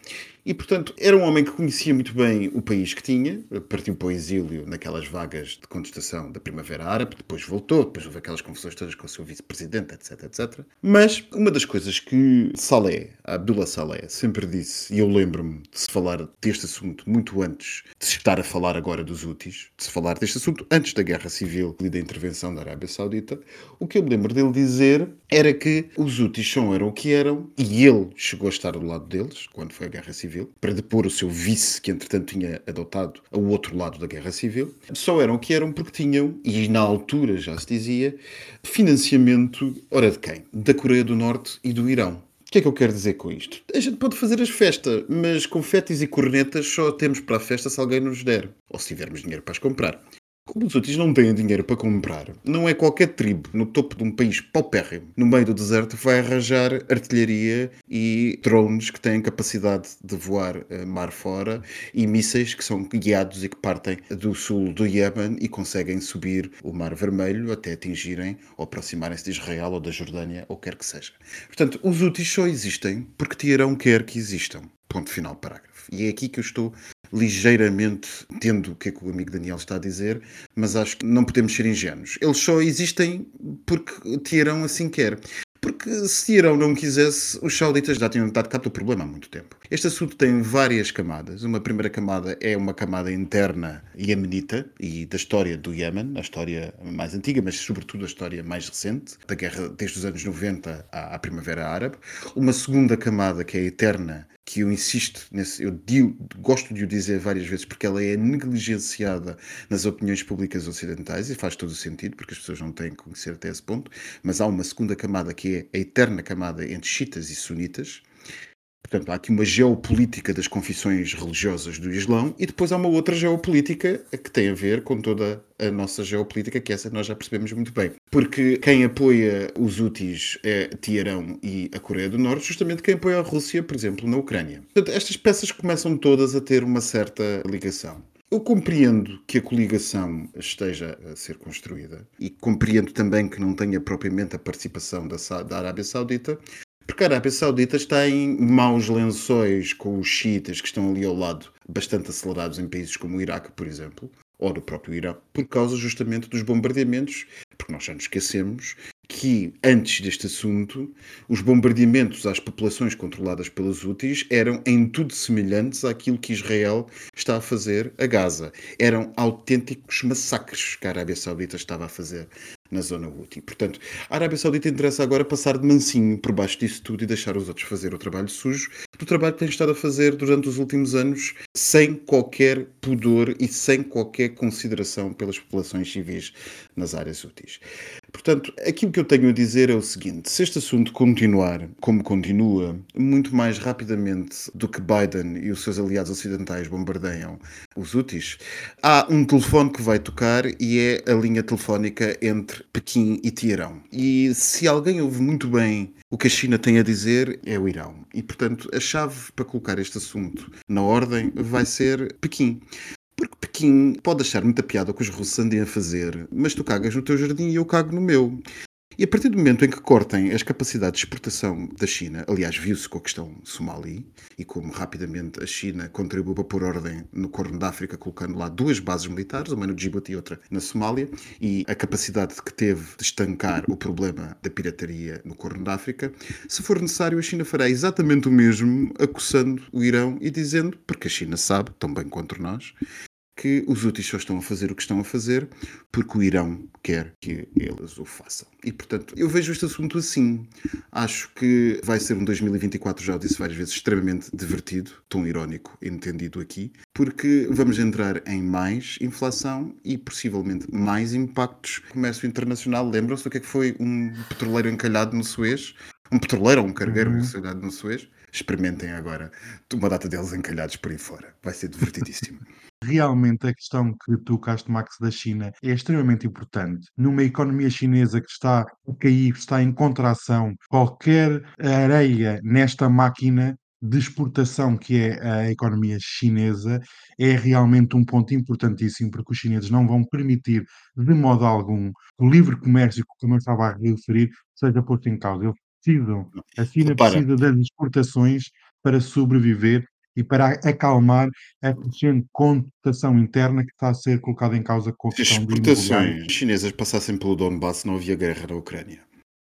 E, portanto, era um homem que conhecia muito bem o país que tinha, partiu para o exílio naquelas vagas de contestação da Primavera Árabe, depois voltou, depois houve aquelas confusões todas com o seu vice-presidente, etc, etc. Mas uma das coisas que Saleh, Abdullah Saleh, sempre disse, e eu lembro-me de se falar deste assunto muito antes de se estar a falar agora dos Houthis, de se falar deste assunto antes da Guerra Civil e da intervenção da Arábia Saudita, o que eu me lembro dele dizer era que os Houthis só eram o que eram, e ele chegou a estar do lado deles, quando foi a Guerra Civil, para depor o seu vice, que entretanto tinha adotado ao outro lado da Guerra Civil, só eram o que eram porque tinham, e na altura já se dizia, financiamento, ora de quem? Da Coreia do Norte e do Irão. O que é que eu quero dizer com isto? A gente pode fazer as festas, mas confetes e cornetas só temos para a festa se alguém nos der, ou se tivermos dinheiro para as comprar. Como os outros não têm dinheiro para comprar, não é qualquer tribo no topo de um país paupérrimo, no meio do deserto, vai arranjar artilharia e drones que têm capacidade de voar eh, mar fora e mísseis que são guiados e que partem do sul do Iémen e conseguem subir o Mar Vermelho até atingirem ou aproximarem-se de Israel ou da Jordânia ou quer que seja. Portanto, os úteis só existem porque Teherão quer que existam. Ponto final, parágrafo. E é aqui que eu estou ligeiramente tendo o que é que o amigo Daniel está a dizer, mas acho que não podemos ser ingênuos. Eles só existem porque Teherão assim quer. Porque se Teherão não quisesse, os sauditas já tinham dado cabo do problema há muito tempo. Este assunto tem várias camadas. Uma primeira camada é uma camada interna iemenita e da história do Iémen, a história mais antiga, mas sobretudo a história mais recente, da guerra desde os anos 90 à, à Primavera Árabe. Uma segunda camada que é eterna que eu insisto nesse, eu digo, gosto de o dizer várias vezes porque ela é negligenciada nas opiniões públicas ocidentais e faz todo o sentido porque as pessoas não têm que conhecer até esse ponto, mas há uma segunda camada que é a eterna camada entre chiitas e sunitas. Portanto, há aqui uma geopolítica das confissões religiosas do Islão e depois há uma outra geopolítica que tem a ver com toda a nossa geopolítica, que essa nós já percebemos muito bem. Porque quem apoia os Houthis é Teherão e a Coreia do Norte, justamente quem apoia a Rússia, por exemplo, na Ucrânia. Portanto, estas peças começam todas a ter uma certa ligação. Eu compreendo que a coligação esteja a ser construída e compreendo também que não tenha propriamente a participação da, da Arábia Saudita, porque a Arábia Saudita está em maus lençóis com os xiitas que estão ali ao lado, bastante acelerados em países como o Iraque, por exemplo, ou no próprio Irão, por causa justamente dos bombardeamentos, porque nós já nos esquecemos que antes deste assunto, os bombardeamentos às populações controladas pelos Houthis eram em tudo semelhantes àquilo que Israel está a fazer a Gaza. Eram autênticos massacres que a Arábia Saudita estava a fazer na zona Houthi. Portanto, a Arábia Saudita interessa agora passar de mansinho por baixo disso tudo e deixar os outros fazer o trabalho sujo do trabalho que tem estado a fazer durante os últimos anos sem qualquer pudor e sem qualquer consideração pelas populações civis nas áreas úteis. Portanto, aquilo que eu tenho a dizer é o seguinte: se este assunto continuar como continua, muito mais rapidamente do que Biden e os seus aliados ocidentais bombardeiam os úteis, há um telefone que vai tocar e é a linha telefónica entre Pequim e Teherão. E se alguém ouve muito bem o que a China tem a dizer, é o Irão. E, portanto, a chave para colocar este assunto na ordem vai ser Pequim. Porque Pequim pode achar muita piada o que os russos andem a fazer, mas tu cagas no teu jardim e eu cago no meu. E a partir do momento em que cortem as capacidades de exportação da China, aliás, viu-se com a questão somali e como rapidamente a China contribuiu para pôr ordem no Corno da África, colocando lá duas bases militares, uma no Djibouti e outra na Somália, e a capacidade que teve de estancar o problema da pirataria no Corno da África, se for necessário, a China fará exatamente o mesmo, acusando o Irão e dizendo, porque a China sabe, tão bem quanto nós, que os úteis só estão a fazer o que estão a fazer porque o Irão quer que eles o façam. E, portanto, eu vejo este assunto assim. Acho que vai ser um 2024, já o disse várias vezes, extremamente divertido, tão irónico entendido aqui, porque vamos entrar em mais inflação e possivelmente mais impactos comércio internacional. Lembram-se do que é que foi um petroleiro encalhado no Suez? Um petroleiro ou um cargueiro Uhum. encalhado no Suez? Experimentem agora uma data deles encalhados por aí fora. Vai ser divertidíssimo. Realmente a questão que tocaste, Max, da China é extremamente importante. Numa economia chinesa que está a cair, está em contração, qualquer areia nesta máquina de exportação que é a economia chinesa é realmente um ponto importantíssimo, porque os chineses não vão permitir de modo algum que o livre comércio, como eu estava a referir, seja posto em causa. Eles precisam, a China Repara. precisa das exportações para sobreviver e para acalmar a crescente contestação interna que está a ser colocada em causa com a Se questão exportações chinesas passassem pelo Donbass, não havia guerra na Ucrânia.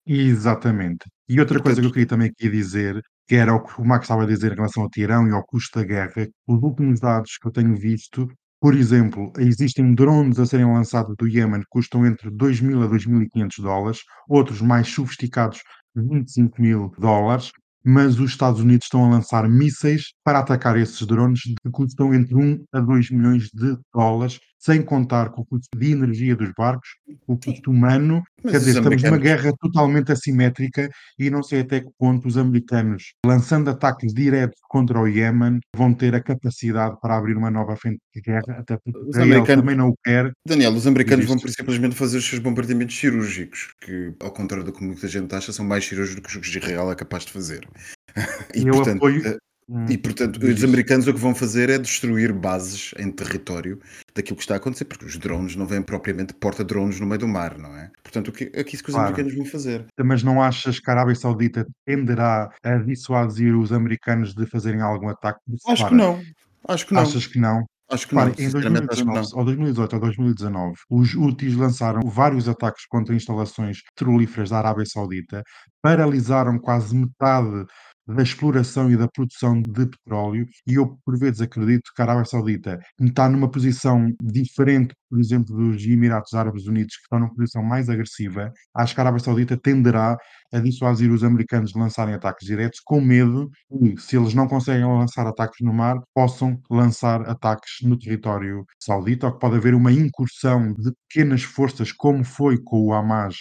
Exatamente. E outra coisa que eu Portanto- queria também aqui dizer, que era o que o Max estava a dizer em relação ao Tirão e ao custo da guerra, os últimos dados que eu tenho visto, por exemplo, existem drones a serem lançados do Iémen que custam entre 2.000 a 2.500 dólares, outros mais sofisticados 25 mil dólares, mas os Estados Unidos estão a lançar mísseis para atacar esses drones que custam entre 1 a 2 milhões de dólares, sem contar com o custo de energia dos barcos, o custo humano Mas Quer dizer, estamos numa guerra totalmente assimétrica e não sei até que ponto os americanos, lançando ataques diretos contra o Iémen, vão ter a capacidade para abrir uma nova frente de guerra, até porque Os Israel americanos- também não o quer. Daniel, os americanos Existe. vão simplesmente fazer os seus bombardeamentos cirúrgicos, que, ao contrário do que muita gente acha, são mais cirúrgicos do que o Israel é capaz de fazer. E, Eu portanto, apoio- eh, Hum, E, portanto, os americanos o que vão fazer é destruir bases em território daquilo que está a acontecer, porque os drones não vêm propriamente porta-drones no meio do mar, não é? Portanto, o que, é isso que os Claro. americanos vão fazer. Mas não achas que a Arábia Saudita tenderá a dissuadir os americanos de fazerem algum ataque? Acho Repara, que não. Acho que não. Achas que não? Acho que não. Repare, em Sinceramente, acho que 2019, não. ou 2018 ou 2019, os Houthis lançaram vários ataques contra instalações petrolíferas da Arábia Saudita, paralisaram quase metade da exploração e da produção de petróleo, e eu por vezes acredito que a Arábia Saudita está numa posição diferente, por exemplo, dos Emirados Árabes Unidos, que estão numa posição mais agressiva. Acho que a Arábia Saudita tenderá a dissuadir os americanos de lançarem ataques diretos, com medo que, se eles não conseguem lançar ataques no mar, possam lançar ataques no território saudita, ou que pode haver uma incursão de pequenas forças, como foi com o Hamas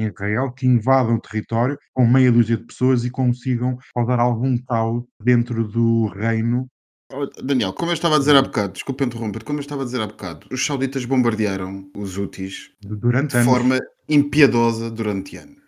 em Israel, que invadam o território com meia dúzia de pessoas e consigam causar algum caos dentro do reino. Oh, Daniel, como eu estava a dizer há bocado, desculpa interromper, como eu estava a dizer há bocado, os sauditas bombardearam os de- Durante de anos. forma impiedosa durante anos.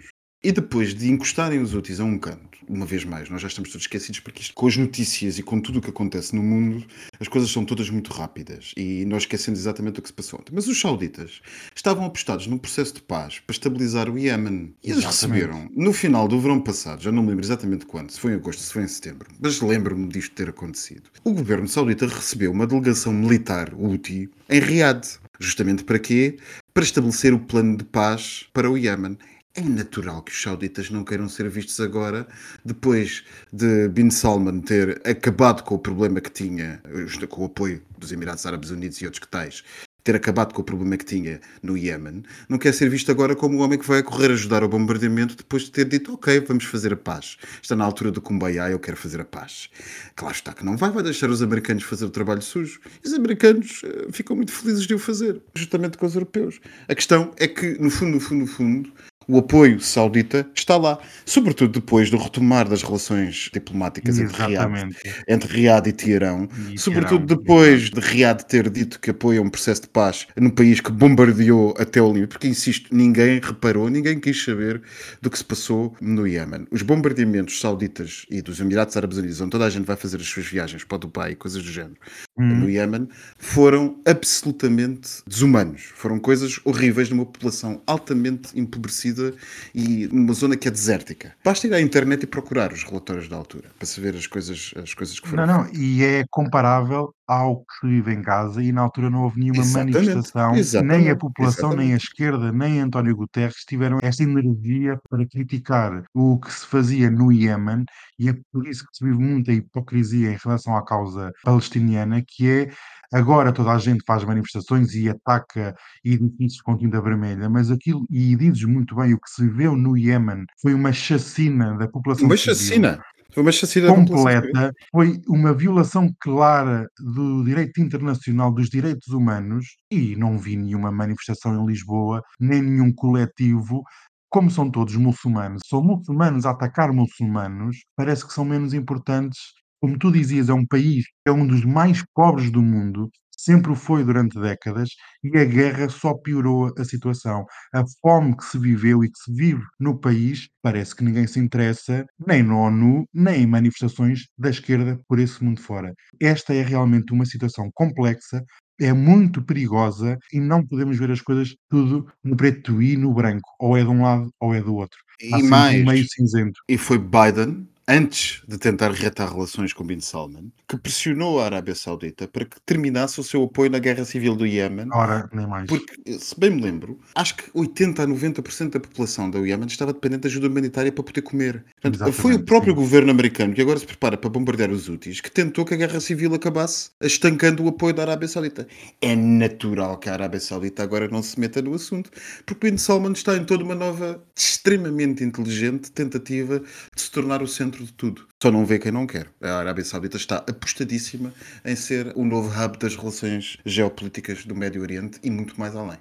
E depois de encostarem os úteis a um canto, uma vez mais, nós já estamos todos esquecidos porque isto, com as notícias e com tudo o que acontece no mundo, as coisas são todas muito rápidas e nós esquecemos exatamente o que se passou ontem. Mas os sauditas estavam apostados num processo de paz para estabilizar o Iémen. E eles receberam, no final do verão passado, já não me lembro exatamente quando, se foi em agosto, se foi em setembro, mas lembro-me disto ter acontecido. O governo saudita recebeu uma delegação militar, Houthi, em Riad. Justamente para quê? Para estabelecer o plano de paz para o Iémen. É natural que os sauditas não queiram ser vistos agora, depois de Bin Salman ter acabado com o problema que tinha, com o apoio dos Emirados Árabes Unidos e outros que tais, ter acabado com o problema que tinha no Iémen, não quer ser visto agora como o homem que vai correr ajudar ao bombardeamento depois de ter dito, ok, vamos fazer a paz. Está na altura do Kumbaya, eu quero fazer a paz. Claro está que não vai, vai deixar os americanos fazer o trabalho sujo. E os americanos eh, ficam muito felizes de o fazer, justamente com os europeus. A questão é que, no fundo, no fundo, no fundo, o apoio saudita está lá, sobretudo depois do retomar das relações diplomáticas entre Riad, Exatamente. entre Riad e Teherão, E sobretudo Teherão, depois de Riad ter dito que apoia um processo de paz no país que bombardeou até o limite, porque insisto, ninguém reparou, ninguém quis saber do que se passou no Iémen. Os bombardeamentos sauditas e dos Emirados Árabes Unidos, onde toda a gente vai fazer as suas viagens para o Dubai e coisas do género, Hum. no Iémen foram absolutamente desumanos. Foram coisas horríveis numa população altamente empobrecida e numa zona que é desértica. Basta ir à internet e procurar os relatórios da altura para se ver as coisas, as coisas que foram Não, não, e é comparável ao que se vive em Gaza e na altura não houve nenhuma Exatamente, manifestação, nem a exatamente, população, nem a exatamente. esquerda, nem António Guterres tiveram esta energia para criticar o que se fazia no Iémen e é por isso que se vive muita hipocrisia em relação à causa palestiniana, que é agora toda a gente faz manifestações e ataca edifícios com tinta vermelha, mas aquilo, e dizes muito bem, o que se viveu no Iémen foi uma chacina da população Uma civil chacina. Foi uma chacina completa, foi uma violação clara do direito internacional dos direitos humanos e não vi nenhuma manifestação em Lisboa, nem nenhum coletivo. Como são todos muçulmanos, são muçulmanos a atacar muçulmanos, parece que são menos importantes. Como tu dizias, é um país que é um dos mais pobres do mundo, sempre o foi durante décadas, e a guerra só piorou a situação. A fome que se viveu e que se vive no país, parece que ninguém se interessa, nem na ONU, nem em manifestações da esquerda por esse mundo fora. Esta é realmente uma situação complexa, é muito perigosa e não podemos ver as coisas tudo no preto e no branco. Ou é de um lado ou é do outro. Há E mais, meio cinzento. e foi Biden, antes de tentar reatar relações com Bin Salman, que pressionou a Arábia Saudita para que terminasse o seu apoio na guerra civil do Iémen. Ora, nem mais. Porque, se bem me lembro, acho que 80 a 90% da população do Iémen estava dependente de ajuda humanitária para poder comer. Portanto, foi o próprio sim. governo americano, que agora se prepara para bombardear os Houthis, que tentou que a guerra civil acabasse, estancando o apoio da Arábia Saudita. É natural que a Arábia Saudita agora não se meta no assunto, porque Bin Salman está em toda uma nova, extremamente inteligente tentativa de se tornar o centro de tudo. Só não vê quem não quer. A Arábia Saudita está apostadíssima em ser o novo hub das relações geopolíticas do Médio Oriente e muito mais além.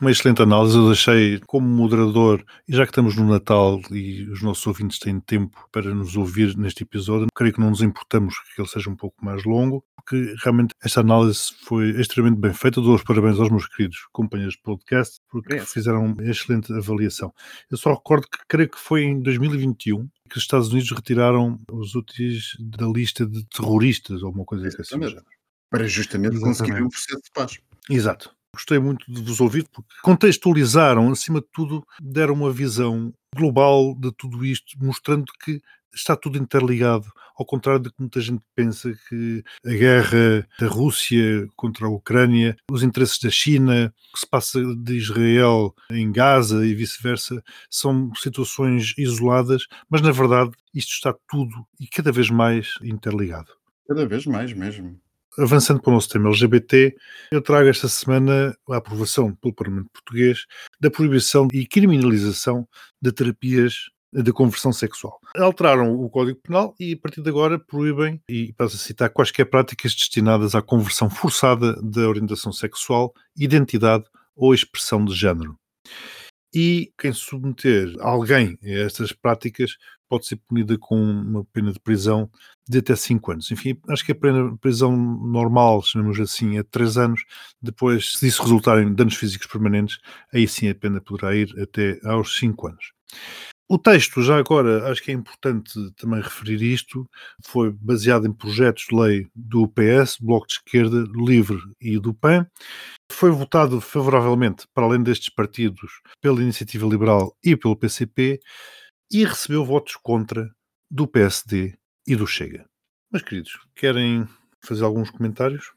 Uma excelente análise, eu deixei como moderador, e já que estamos no Natal e os nossos ouvintes têm tempo para nos ouvir neste episódio, creio que não nos importamos que ele seja um pouco mais longo, porque realmente esta análise foi extremamente bem feita. Dou os parabéns aos meus queridos companheiros de podcast, porque Obrigado. fizeram uma excelente avaliação. Eu só recordo que creio que foi em 2021 que os Estados Unidos retiraram os úteis da lista de terroristas, ou uma coisa assim. Exatamente. Para justamente conseguir Exatamente. um processo de paz. Exato. Gostei muito de vos ouvir, porque contextualizaram, acima de tudo, deram uma visão global de tudo isto, mostrando que está tudo interligado, ao contrário de que muita gente pensa que a guerra da Rússia contra a Ucrânia, os interesses da China, o que se passa de Israel em Gaza e vice-versa, são situações isoladas, mas na verdade isto está tudo e cada vez mais interligado. Cada vez mais mesmo. Avançando para o nosso tema LGBT, eu trago esta semana a aprovação pelo Parlamento Português da proibição e criminalização de terapias de conversão sexual. Alteraram o Código Penal e, a partir de agora, proíbem, e passo a citar, quaisquer práticas destinadas à conversão forçada da orientação sexual, identidade ou expressão de género. E quem submeter alguém a estas práticas pode ser punida com uma pena de prisão de até 5 anos. Enfim, acho que a pena de prisão normal, chamamos assim, é 3 anos. Depois, se isso resultar em danos físicos permanentes, aí sim a pena poderá ir até aos 5 anos. O texto, já agora, acho que é importante também referir isto, foi baseado em projetos de lei do PS, Bloco de Esquerda, Livre e do PAN. Foi votado favoravelmente, para além destes partidos, pela Iniciativa Liberal e pelo PCP, e recebeu votos contra do PSD e do Chega. Mas, queridos, querem fazer alguns comentários?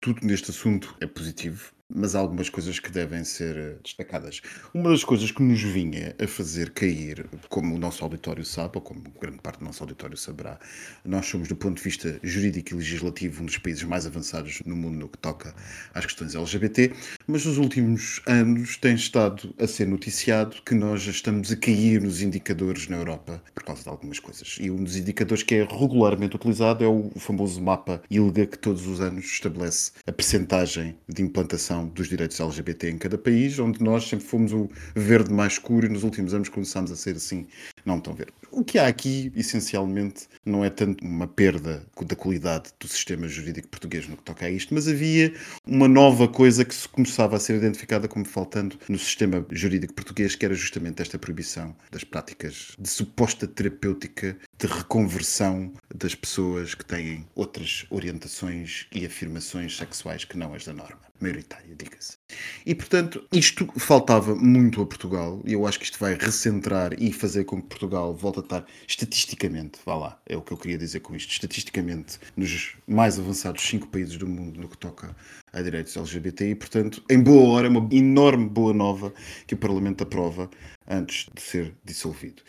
Tudo neste assunto é positivo. Mas há algumas coisas que devem ser eh, destacadas. Uma das coisas que nos vinha a fazer cair, como o nosso auditório sabe, ou como grande parte do nosso auditório saberá, nós somos, do ponto de vista jurídico e legislativo, um dos países mais avançados no mundo no que toca às questões LGBT, mas nos últimos anos tem estado a ser noticiado que nós já estamos a cair nos indicadores na Europa por causa de algumas coisas. E um dos indicadores que é regularmente utilizado é o famoso mapa ILGA que todos os anos estabelece a percentagem de implantação dos direitos LGBT em cada país, onde nós sempre fomos o verde mais escuro e nos últimos anos começámos a ser assim, não tão verde. O que há aqui, essencialmente, não é tanto uma perda da qualidade do sistema jurídico português no que toca a isto, mas havia uma nova coisa que se começava a ser identificada como faltando no sistema jurídico português, que era justamente esta proibição das práticas de suposta terapêutica de reconversão das pessoas que têm outras orientações e afirmações sexuais que não as da norma, maioritária, diga-se. E, portanto, isto faltava muito a Portugal, e eu acho que isto vai recentrar e fazer com que Portugal volte a estar estatisticamente, vá lá, é o que eu queria dizer com isto, estatisticamente nos mais avançados cinco países do mundo no que toca a direitos LGBT, e, portanto, em boa hora, uma enorme boa nova que o Parlamento aprova antes de ser dissolvido.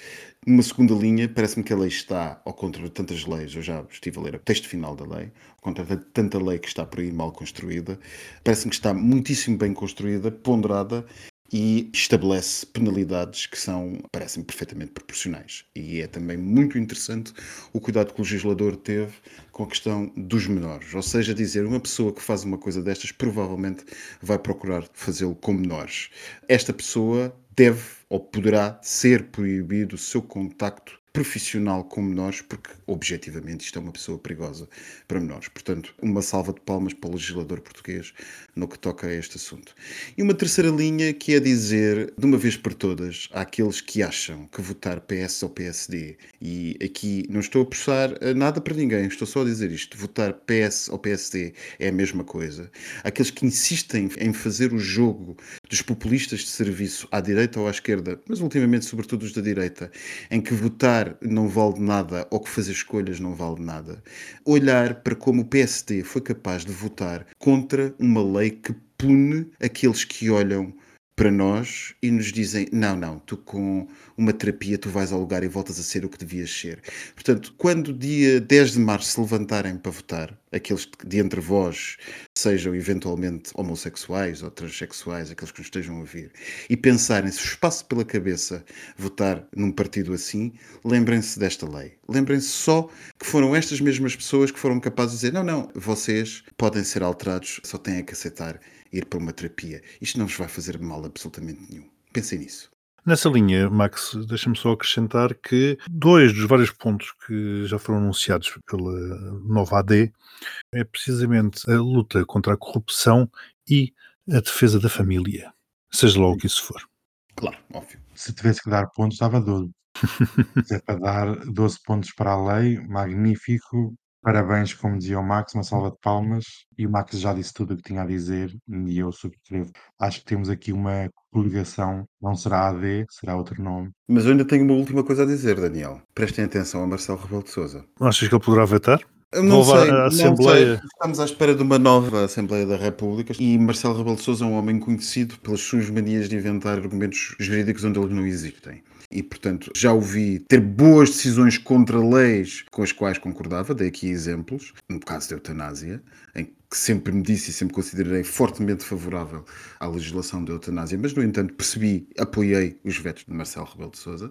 Numa segunda linha, parece-me que a lei está, ao contrário de tantas leis, eu já estive a ler o texto final da lei, contrário de tanta lei que está por aí mal construída, parece-me que está muitíssimo bem construída, ponderada e estabelece penalidades que são, parecem perfeitamente proporcionais. E é também muito interessante o cuidado que o legislador teve com a questão dos menores. Ou seja, dizer, uma pessoa que faz uma coisa destas provavelmente vai procurar fazê-lo com menores. Esta pessoa deve ou poderá ser proibido o seu contacto profissional com menores, porque objetivamente isto é uma pessoa perigosa para menores. Portanto, uma salva de palmas para o legislador português no que toca a este assunto. E uma terceira linha que é dizer, de uma vez por todas, àqueles que acham que votar PS ou PSD, e aqui não estou a puxar nada para ninguém, estou só a dizer isto: votar PS ou PSD é a mesma coisa. Aqueles que insistem em fazer o jogo dos populistas de serviço à direita ou à esquerda, mas ultimamente, sobretudo os da direita, em que votar não vale nada ou que fazer escolhas não vale nada. Olhar para como o PSD foi capaz de votar contra uma lei que pune aqueles que olham para nós e nos dizem: não, não, tu com uma terapia tu vais ao lugar e voltas a ser o que devias ser. Portanto, quando dia 10 de março se levantarem para votar, aqueles de entre vós sejam eventualmente homossexuais ou transexuais, aqueles que nos estejam a ouvir, e pensarem se os pela cabeça votar num partido assim, lembrem-se desta lei. Lembrem-se só que foram estas mesmas pessoas que foram capazes de dizer: não, não, vocês podem ser alterados, só têm que aceitar ir para uma terapia. Isto não vos vai fazer mal absolutamente nenhum. Pensem nisso. Nessa linha, Max, deixa-me só acrescentar que dois dos vários pontos que já foram anunciados pela nova AD é precisamente a luta contra a corrupção e a defesa da família, seja lá o que isso for. Claro, óbvio. Se tivesse que dar pontos, dava 12. Se é para dar 12 pontos para a lei, magnífico. Parabéns, como dizia o Max, uma salva de palmas. E o Max já disse tudo o que tinha a dizer e eu subscrevo. Acho que temos aqui uma coligação, não será AD, será outro nome. Mas eu ainda tenho uma última coisa a dizer, Daniel. Prestem atenção a Marcelo Rebelo de Sousa. Achas que ele poderá vetar? Não sei, a não Assembleia. sei. Estamos à espera de uma nova Assembleia da República e Marcelo Rebelo de Sousa é um homem conhecido pelas suas manias de inventar argumentos jurídicos onde eles não existem. E, portanto, já ouvi ter boas decisões contra leis com as quais concordava, dei aqui exemplos, no caso da eutanásia, em que sempre me disse e sempre considerei fortemente favorável à legislação da eutanásia, mas, no entanto, percebi, apoiei os vetos de Marcelo Rebelo de Sousa.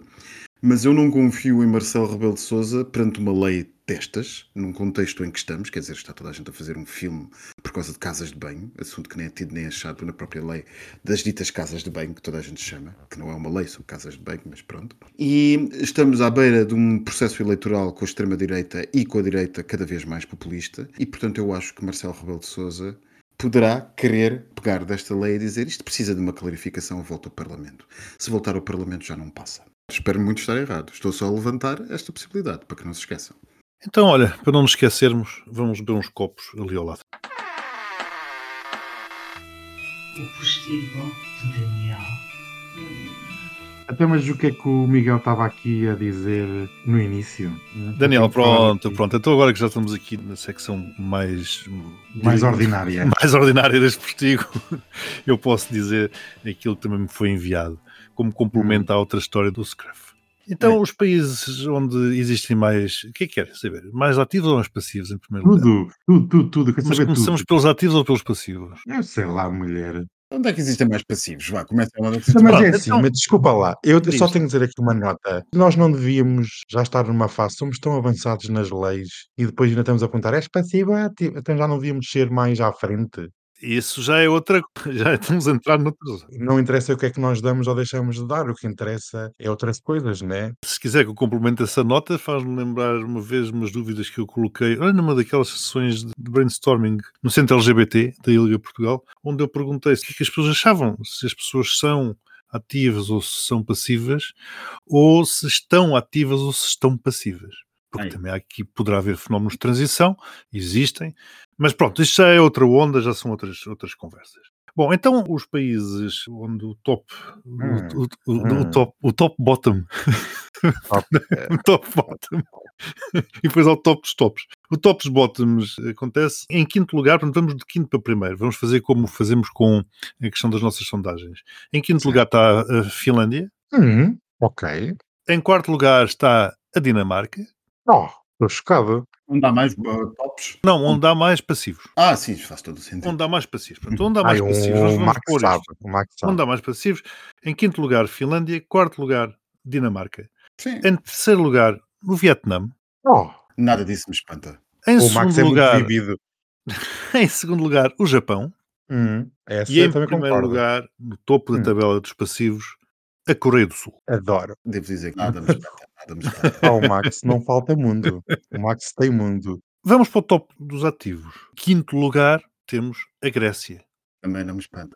Mas eu não confio em Marcelo Rebelo de Sousa perante uma lei destas, num contexto em que estamos, quer dizer, está toda a gente a fazer um filme por causa de casas de banho, assunto que nem é tido nem achado na própria lei das ditas casas de banho, que toda a gente chama, que não é uma lei sobre casas de banho, mas pronto. E estamos à beira de um processo eleitoral com a extrema-direita e com a direita cada vez mais populista, e portanto eu acho que Marcelo Rebelo de Sousa poderá querer pegar desta lei e dizer isto precisa de uma clarificação, volta ao Parlamento. Se voltar ao Parlamento já não passa. Espero muito estar errado. Estou só a levantar esta possibilidade, para que não se esqueçam. Então, olha, para não nos esquecermos, vamos beber uns copos ali ao lado. O postigo de Daniel. Até mas o que é que o Miguel estava aqui a dizer no início? Daniel, pronto, pronto. Então agora que já estamos aqui na secção mais... Mais ordinária. mais ordinária deste postigo, eu posso dizer aquilo que também me foi enviado, como complemento à outra história do Scruff. Então, É. os países onde existem mais. O que é que querem saber? Mais ativos ou mais passivos, em primeiro lugar? Tudo, tudo, tudo, tudo. Quero Mas começamos tudo. pelos ativos ou pelos passivos? Eu sei lá, mulher. Onde é que existem mais passivos? Vá, começa onde é que Não, existem mas mais é assim, então- mas desculpa lá. Eu Diz. só tenho que dizer aqui uma nota. Nós não devíamos já estar numa fase, somos tão avançados nas leis e depois ainda estamos a apontar, és passivo, é ativo. Então já não devíamos ser mais à frente. Isso já é outra. Já estamos a entrar noutros. Não interessa o que é que nós damos ou deixamos de dar, o que interessa é outras coisas, né? Se quiser que eu complemente essa nota, faz-me lembrar uma vez umas dúvidas que eu coloquei olha, numa daquelas sessões de brainstorming no Centro LGBT da Ilha Portugal, onde eu perguntei se o que é que as pessoas achavam, se as pessoas são ativas ou se são passivas, ou se estão ativas ou se estão passivas. Porque Ai. também aqui poderá haver fenómenos de transição, existem, mas pronto, isto já é outra onda, já são outras, outras conversas. Bom, então os países onde o top, o- Hum, o, o- o hum. top, o top bottom o top bottom. e depois ao top dos tops. O top dos bottoms acontece em quinto lugar, portanto vamos de quinto para primeiro. Vamos fazer como fazemos com a questão das nossas sondagens. Em quinto Certo. lugar está a Finlândia. Hum, ok. Em quarto lugar está a Dinamarca. Oh, estou chocado. Onde há mais uh, tops? Não, onde há mais passivos. Ah, sim, faz todo o sentido. Onde há mais passivos. Portanto, onde há mais Ai, passivos, o vamos Max pôr sabe. isto. O Max sabe. Onde há mais passivos. Em quinto lugar, Finlândia. Quarto lugar, Dinamarca. Sim. Em terceiro lugar, o Vietnã. Oh, Nada disso me espanta. Em o segundo Max é muito lugar, em segundo lugar, o Japão. Hum, essa E em primeiro concordo. lugar, no topo da Hum. tabela dos passivos, a Coreia do Sul. Adoro. Devo dizer que nada me espanta. Nada me espanta. Ao Max não falta mundo. O Max tem mundo. Vamos para o top dos ativos. Quinto lugar, temos a Grécia. Também não me espanta.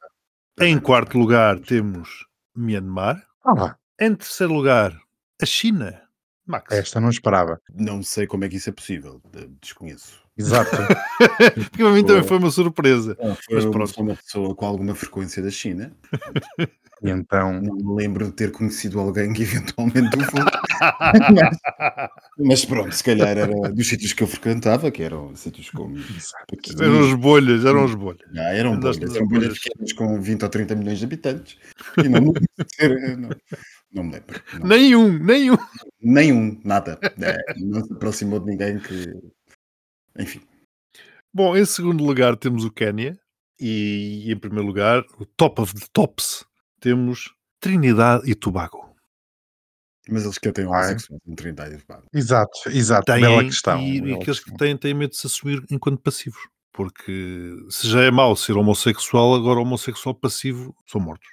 Também Em quarto lugar, temos Myanmar. Ah, Em terceiro lugar, a China. Max. esta não esperava. Não sei como é que isso é possível. de- Desconheço. Exato. Porque para mim também foi uma surpresa. Foi Mas uma, pronto. sou uma pessoa com alguma frequência da China. E então, Não me lembro de ter conhecido alguém que eventualmente o fosse. Mas pronto, se calhar era dos sítios que eu frequentava, que eram sítios como Pequim. Eram as bolhas, eram as bolhas. Ah, eram bolhas, eram bolhas pequenas com 20 ou 30 milhões de habitantes. E não, me lembro ter- não, não me lembro. Não. Nenhum, nenhum. Nenhum, nada. É, não se aproximou de ninguém que. Enfim. Bom, em segundo lugar temos o Quénia. E em primeiro lugar, o top of the tops, temos Trinidade e Tobago. Mas eles que têm Ai. homossexuais em Trindade e Tobago. exato, exato. têm, Bela questão. e, bela aqueles que questão. têm têm medo de se assumir enquanto passivos. Porque se já é mau ser homossexual, agora homossexual passivo são mortos.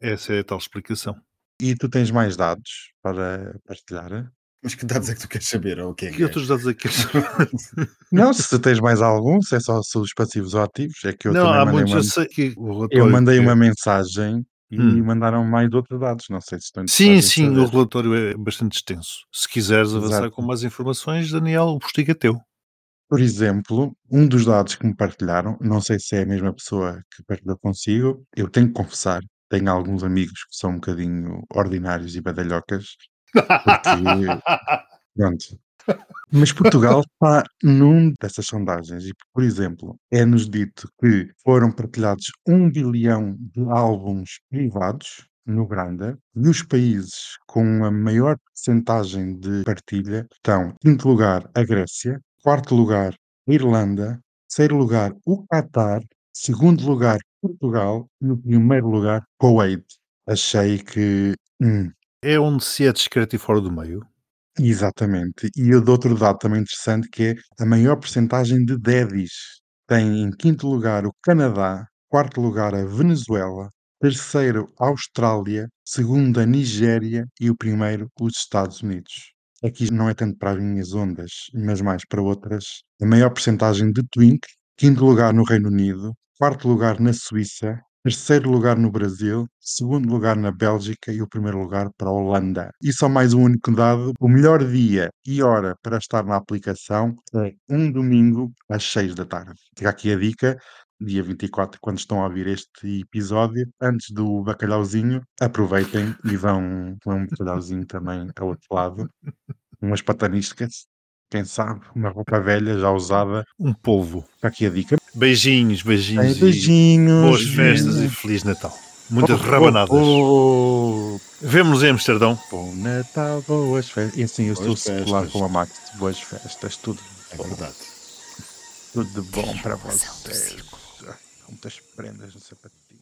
Essa é a tal explicação. E tu tens mais dados para partilhar? Mas que dados é que tu queres saber? Ou o que é Que que é? outros dados é que Não, se tu tens mais algum, se é só sobre os passivos ou ativos, é que eu Não, também há mandei muitos. uma, Eu sei que o eu mandei que- uma mensagem e Hum. mandaram mais outros dados. Não sei se estão Sim, sim, saber. o relatório é bastante extenso. Se quiseres avançar Exato. com mais informações, Daniel, o postigo é teu. Por exemplo, um dos dados que me partilharam, não sei se é a mesma pessoa que partilhou consigo, eu tenho que confessar, tenho alguns amigos que são um bocadinho ordinários e badalhocas, pronto. Mas Portugal está num dessas sondagens e, por exemplo, é-nos dito que foram partilhados um bilhão de álbuns privados no Granda e os países com a maior percentagem de partilha estão, em quinto lugar, a Grécia, quarto lugar, a Irlanda, terceiro lugar, o Qatar, segundo lugar, Portugal e o primeiro lugar, Kuwait. Achei que. hum, É onde se é discreto e fora do meio. Exatamente. E dou outro dado também interessante que é a maior percentagem de daddies. Tem em quinto lugar o Canadá, quarto lugar a Venezuela, terceiro a Austrália, segundo a Nigéria e o primeiro os Estados Unidos. Aqui não é tanto para as minhas ondas, mas mais para outras. A maior percentagem de twink, quinto lugar no Reino Unido, quarto lugar na Suíça, terceiro lugar no Brasil, segundo lugar na Bélgica e o primeiro lugar para a Holanda. E só mais um único dado: o melhor dia e hora para estar na aplicação é um domingo às 6 da tarde. Fica aqui a dica. dia 24, quando estão a ouvir este episódio, antes do bacalhauzinho, aproveitem e vão comer um bacalhauzinho também ao outro lado. Umas pataniscas, quem sabe, uma roupa velha já usada. Um polvo. Está aqui a dica. Beijinhos, beijinhos. Ei, e beijinhos. Boas festas e Feliz Natal. Muitas Oh, rabanadas. oh, oh. Vemo-nos em Amsterdão. Bom Natal, boas festas. E assim, eu estou Boas secular festas. com a Max. Boas festas, tudo, É bom, verdade. tudo de bom para vocês. Muitas prendas no sapatinho.